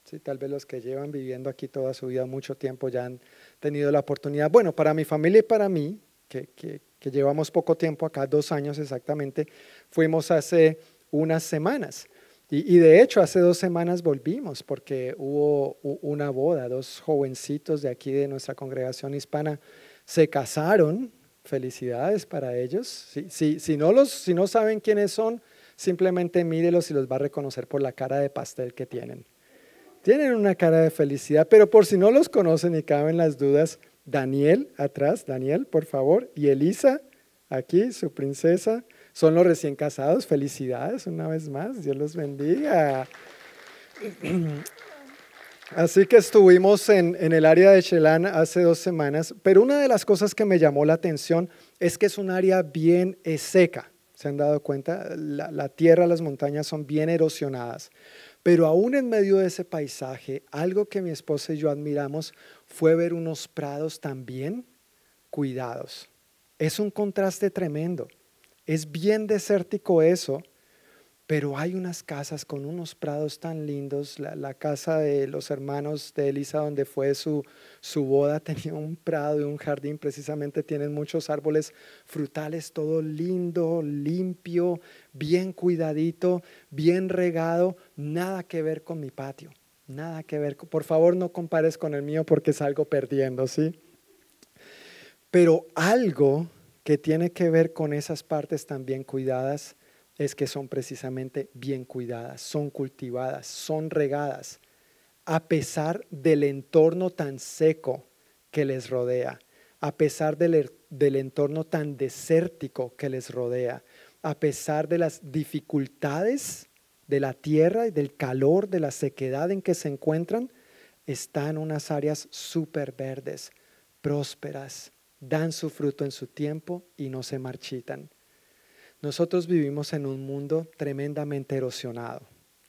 Sí, tal vez los que llevan viviendo aquí toda su vida, mucho tiempo, ya han tenido la oportunidad. Bueno, para mi familia y para mí, que, que, llevamos poco tiempo acá, dos años exactamente, fuimos hace unas semanas. Y, y, de hecho, hace dos semanas volvimos porque hubo una boda, dos jovencitos de aquí de nuestra congregación hispana se casaron Felicidades para ellos. Si, si, no los, si no saben quiénes son, simplemente mírelos y los va a reconocer por la cara de pastel que tienen. Tienen una cara de felicidad, pero por si no los conocen y caben las dudas, Daniel atrás, Daniel, por favor, y Elisa, aquí, su princesa, son los recién casados. Felicidades una vez más, Dios los bendiga. Así que estuvimos en, el área de Chelan hace dos semanas, pero una de las cosas que me llamó la atención es que es un área bien seca. ¿Se han dado cuenta? La, la tierra, las montañas son bien erosionadas. Pero aún en medio de ese paisaje, algo que mi esposa y yo admiramos fue ver unos prados también cuidados. Es un contraste tremendo. Es bien desértico eso, pero hay unas casas con unos prados tan lindos. La, casa de los hermanos de Elisa, donde fue su, su boda, tenía un prado y un jardín. Precisamente tienen muchos árboles frutales, todo lindo, limpio, bien cuidadito, bien regado. Nada que ver con mi patio. Nada que ver. Por favor, no compares con el mío porque salgo perdiendo, ¿sí? Pero algo que tiene que ver con esas partes también cuidadas es que son precisamente bien cuidadas, son cultivadas, son regadas, a pesar del entorno tan seco que les rodea, a pesar del, er, del, entorno tan desértico que les rodea, a pesar de las dificultades de la tierra y del calor, de la sequedad en que se encuentran, están unas áreas súper verdes, prósperas, dan su fruto en su tiempo y no se marchitan. Nosotros vivimos en un mundo tremendamente erosionado,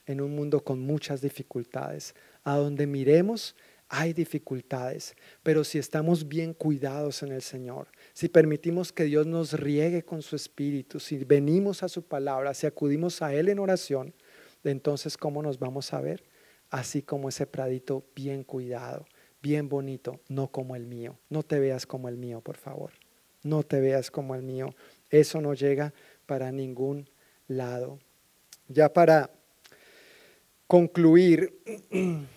en un mundo con muchas dificultades. A donde miremos hay dificultades, pero si estamos bien cuidados en el Señor, si permitimos que Dios nos riegue con su espíritu, si venimos a su palabra, si acudimos a Él en oración, entonces ¿cómo nos vamos a ver? Así como ese pradito bien cuidado, bien bonito, no como el mío. No te veas como el mío, por favor. No te veas como el mío. Eso no llega para ningún lado. Ya para concluir,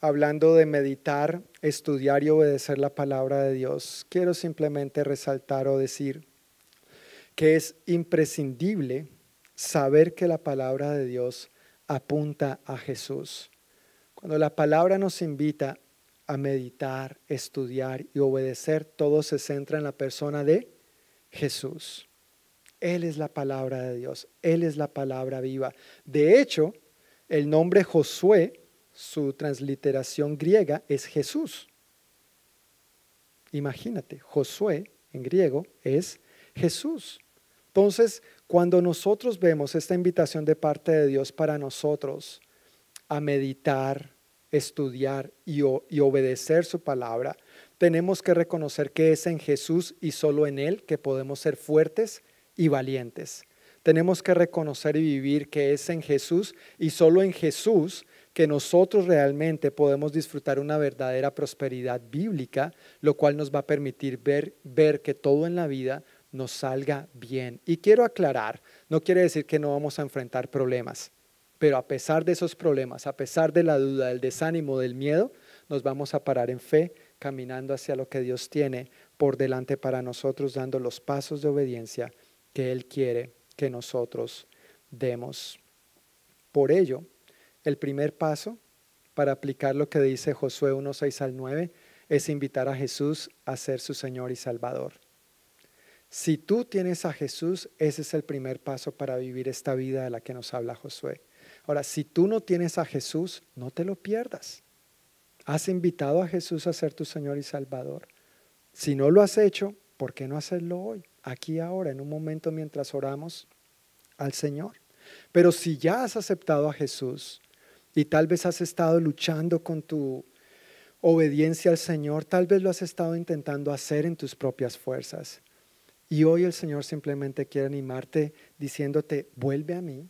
hablando de meditar, estudiar y obedecer la palabra de Dios, quiero simplemente resaltar o decir que es imprescindible saber que la palabra de Dios apunta a Jesús. Cuando la palabra nos invita a meditar, estudiar y obedecer, todo se centra en la persona de Jesús. Él es la palabra de Dios, Él es la palabra viva. De hecho, el nombre Josué, su transliteración griega es Jesús. Imagínate, Josué en griego es Jesús. Entonces, cuando nosotros vemos esta invitación de parte de Dios para nosotros a meditar, estudiar y, y, obedecer su palabra, tenemos que reconocer que es en Jesús y solo en Él que podemos ser fuertes y valientes. Tenemos que reconocer y vivir que es en Jesús y solo en Jesús que nosotros realmente podemos disfrutar una verdadera prosperidad bíblica, lo cual nos va a permitir ver, ver que todo en la vida nos salga bien. Y quiero aclarar, no quiere decir que no vamos a enfrentar problemas, pero a pesar de esos problemas, a pesar de la duda, del desánimo, del miedo, nos vamos a parar en fe, caminando hacia lo que Dios tiene por delante para nosotros, dando los pasos de obediencia que Él quiere que nosotros demos. Por ello, el primer paso para aplicar lo que dice Josué 1, 6 al 9 es invitar a Jesús a ser su Señor y Salvador. Si tú tienes a Jesús, ese es el primer paso para vivir esta vida de la que nos habla Josué. Ahora, si tú no tienes a Jesús, no te lo pierdas. Has invitado a Jesús a ser tu Señor y Salvador. Si no lo has hecho, ¿por qué no hacerlo hoy? Aquí ahora, en un momento mientras oramos al Señor. Pero si ya has aceptado a Jesús y tal vez has estado luchando con tu obediencia al Señor, tal vez lo has estado intentando hacer en tus propias fuerzas. Y hoy el Señor simplemente quiere animarte diciéndote, vuelve a mí,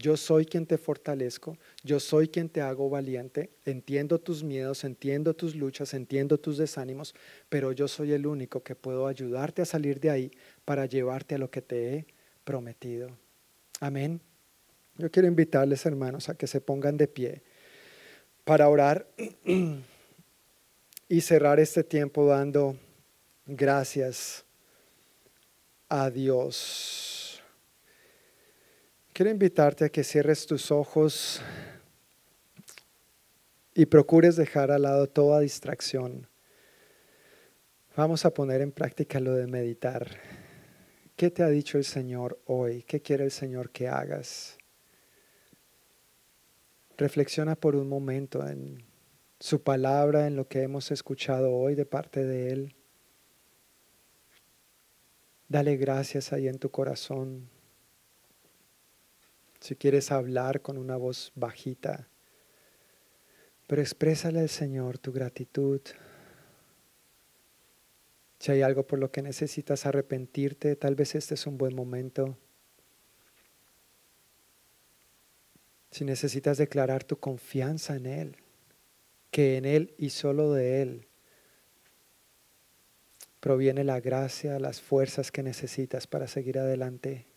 yo soy quien te fortalezco, yo soy quien te hago valiente, entiendo tus miedos, entiendo tus luchas, entiendo tus desánimos, pero yo soy el único que puedo ayudarte a salir de ahí para llevarte a lo que te he prometido. Amén. Yo quiero invitarles, hermanos, a que se pongan de pie para orar y cerrar este tiempo dando gracias a Dios Quiero invitarte a que cierres tus ojos y procures dejar al lado toda distracción. Vamos a poner en práctica lo de meditar. ¿Qué te ha dicho el Señor hoy? ¿Qué quiere el Señor que hagas? Reflexiona por un momento en su palabra, en lo que hemos escuchado hoy de parte de Él. Dale gracias ahí en tu corazón. Si quieres hablar con una voz bajita, pero exprésale al Señor tu gratitud. Si hay algo por lo que necesitas arrepentirte, tal vez este es un buen momento. Si necesitas declarar tu confianza en Él, que en Él y solo de Él proviene la gracia, las fuerzas que necesitas para seguir adelante.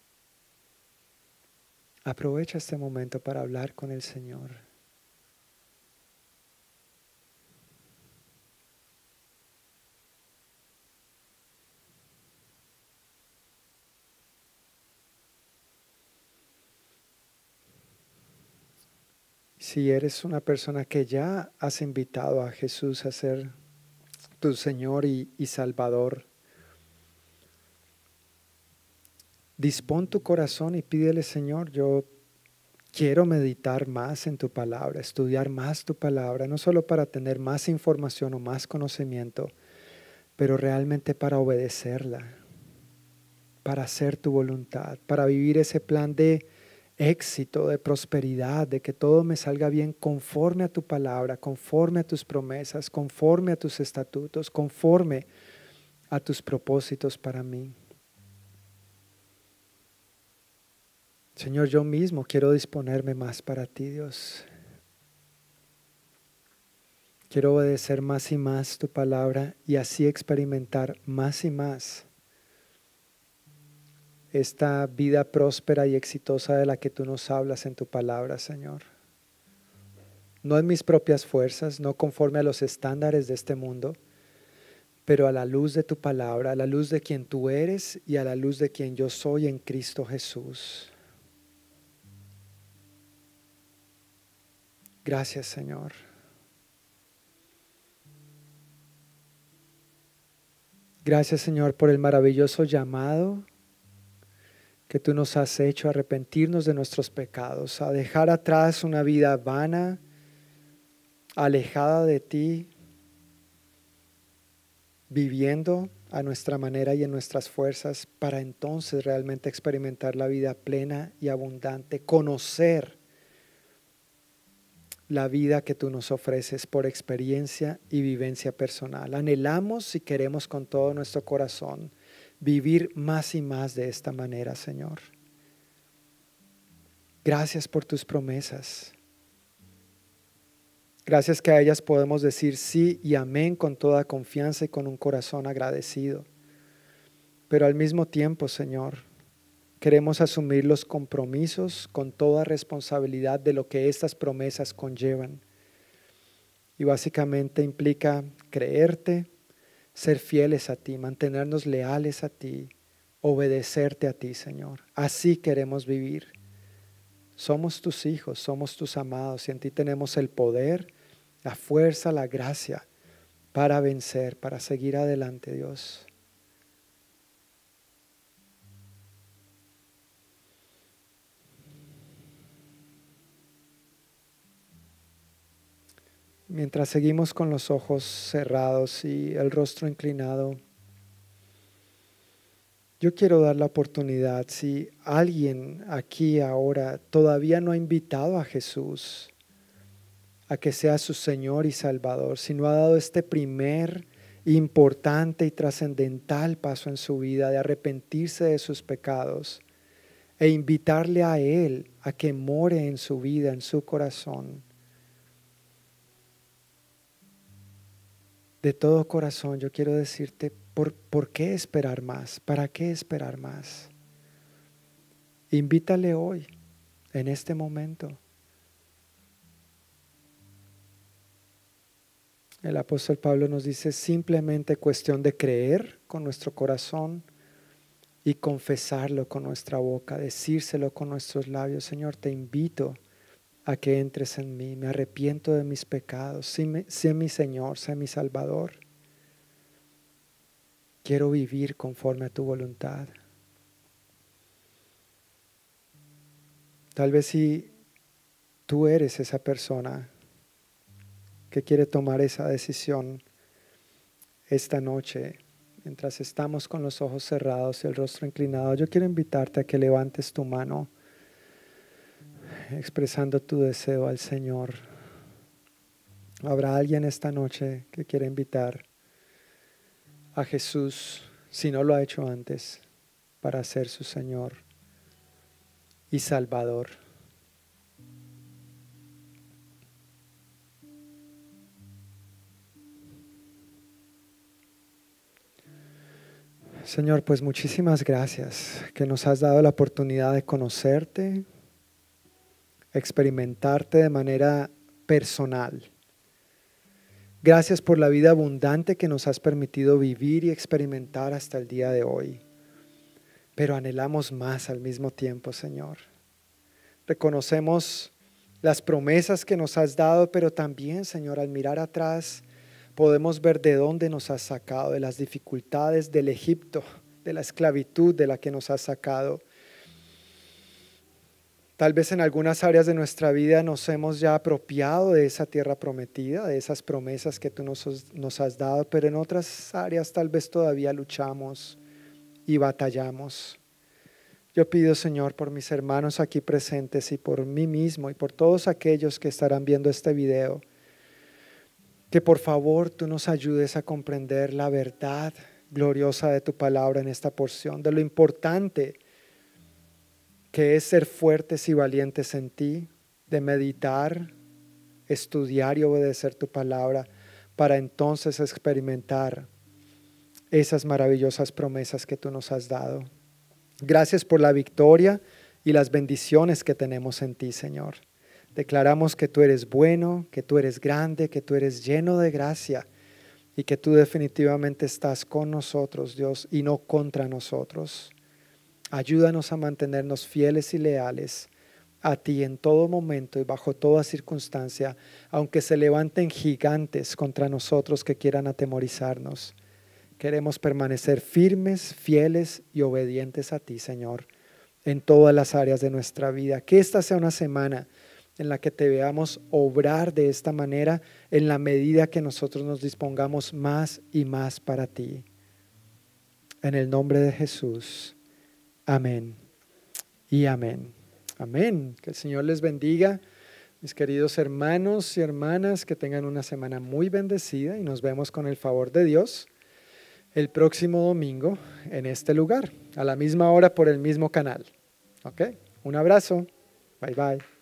Aprovecha este momento para hablar con el Señor. Si eres una persona que ya has invitado a Jesús a ser tu Señor y, Salvador, dispón tu corazón y pídele, Señor, yo quiero meditar más en tu palabra, estudiar más tu palabra, no solo para tener más información o más conocimiento, pero realmente para obedecerla, para hacer tu voluntad, para vivir ese plan de éxito, de prosperidad, de que todo me salga bien conforme a tu palabra, conforme a tus promesas, conforme a tus estatutos, conforme a tus propósitos para mí. Señor, yo mismo quiero disponerme más para ti, Dios. Quiero obedecer más y más tu palabra y así experimentar más y más esta vida próspera y exitosa de la que tú nos hablas en tu palabra, Señor. No en mis propias fuerzas, no conforme a los estándares de este mundo, pero a la luz de tu palabra, a la luz de quien tú eres y a la luz de quien yo soy en Cristo Jesús. Gracias, Señor. Gracias, Señor, por el maravilloso llamado que tú nos has hecho arrepentirnos de nuestros pecados, a dejar atrás una vida vana, alejada de ti, viviendo a nuestra manera y en nuestras fuerzas, para entonces realmente experimentar la vida plena y abundante, conocer la vida que tú nos ofreces por experiencia y vivencia personal. Anhelamos y queremos con todo nuestro corazón vivir más y más de esta manera, Señor. Gracias por tus promesas. Gracias que a ellas podemos decir sí y amén con toda confianza y con un corazón agradecido. Pero al mismo tiempo, Señor, queremos asumir los compromisos con toda responsabilidad de lo que estas promesas conllevan. Y básicamente implica creerte, ser fieles a ti, mantenernos leales a ti, obedecerte a ti, Señor. Así queremos vivir. Somos tus hijos, somos tus amados y en ti tenemos el poder, la fuerza, la gracia para vencer, para seguir adelante, Dios. Mientras seguimos con los ojos cerrados y el rostro inclinado, yo quiero dar la oportunidad, si alguien aquí ahora todavía no ha invitado a Jesús a que sea su Señor y Salvador, si no ha dado este primer importante y trascendental paso en su vida de arrepentirse de sus pecados e invitarle a Él a que more en su vida, en su corazón de todo corazón yo quiero decirte, ¿por, ¿por qué esperar más? ¿Para qué esperar más? Invítale hoy, en este momento. El apóstol Pablo nos dice simplemente cuestión de creer con nuestro corazón, y confesarlo con nuestra boca, decírselo con nuestros labios. Señor, te invito a que entres en mí, me arrepiento de mis pecados, sé mi Señor, sé mi Salvador. Quiero vivir conforme a tu voluntad. Tal vez si tú eres esa persona que quiere tomar esa decisión esta noche, mientras estamos con los ojos cerrados y el rostro inclinado, yo quiero invitarte a que levantes tu mano expresando tu deseo al Señor. ¿Habrá alguien esta noche que quiera invitar a Jesús, si no lo ha hecho antes, para ser su Señor y Salvador? Señor, pues muchísimas gracias que nos has dado la oportunidad de conocerte, experimentarte de manera personal. Gracias por la vida abundante que nos has permitido vivir y experimentar hasta el día de hoy. Pero anhelamos más al mismo tiempo, Señor. Reconocemos las promesas que nos has dado, pero también, Señor, al mirar atrás, podemos ver de dónde nos has sacado, de las dificultades del Egipto, de la esclavitud de la que nos has sacado Tal vez en algunas áreas de nuestra vida nos hemos ya apropiado de esa tierra prometida, de esas promesas que tú nos, has dado, pero en otras áreas tal vez todavía luchamos y batallamos. Yo pido, Señor, por mis hermanos aquí presentes y por mí mismo y por todos aquellos que estarán viendo este video, que por favor tú nos ayudes a comprender la verdad gloriosa de tu palabra en esta porción, de lo importante que es ser fuertes y valientes en ti, de meditar, estudiar y obedecer tu palabra, para entonces experimentar esas maravillosas promesas que tú nos has dado. Gracias por la victoria y las bendiciones que tenemos en ti, Señor. Declaramos que tú eres bueno, que tú eres grande, que tú eres lleno de gracia y que tú definitivamente estás con nosotros, Dios, y no contra nosotros. Ayúdanos a mantenernos fieles y leales a ti en todo momento y bajo toda circunstancia, aunque se levanten gigantes contra nosotros que quieran atemorizarnos. Queremos permanecer firmes, fieles y obedientes a ti, Señor, en todas las áreas de nuestra vida. Que esta sea una semana en la que te veamos obrar de esta manera en la medida que nosotros nos dispongamos más y más para ti. En el nombre de Jesús. Amén. Y amén. Amén. Que el Señor les bendiga. Mis queridos hermanos y hermanas, que tengan una semana muy bendecida y nos vemos con el favor de Dios el próximo domingo en este lugar, a la misma hora por el mismo canal. ¿Ok? Un abrazo. Bye bye.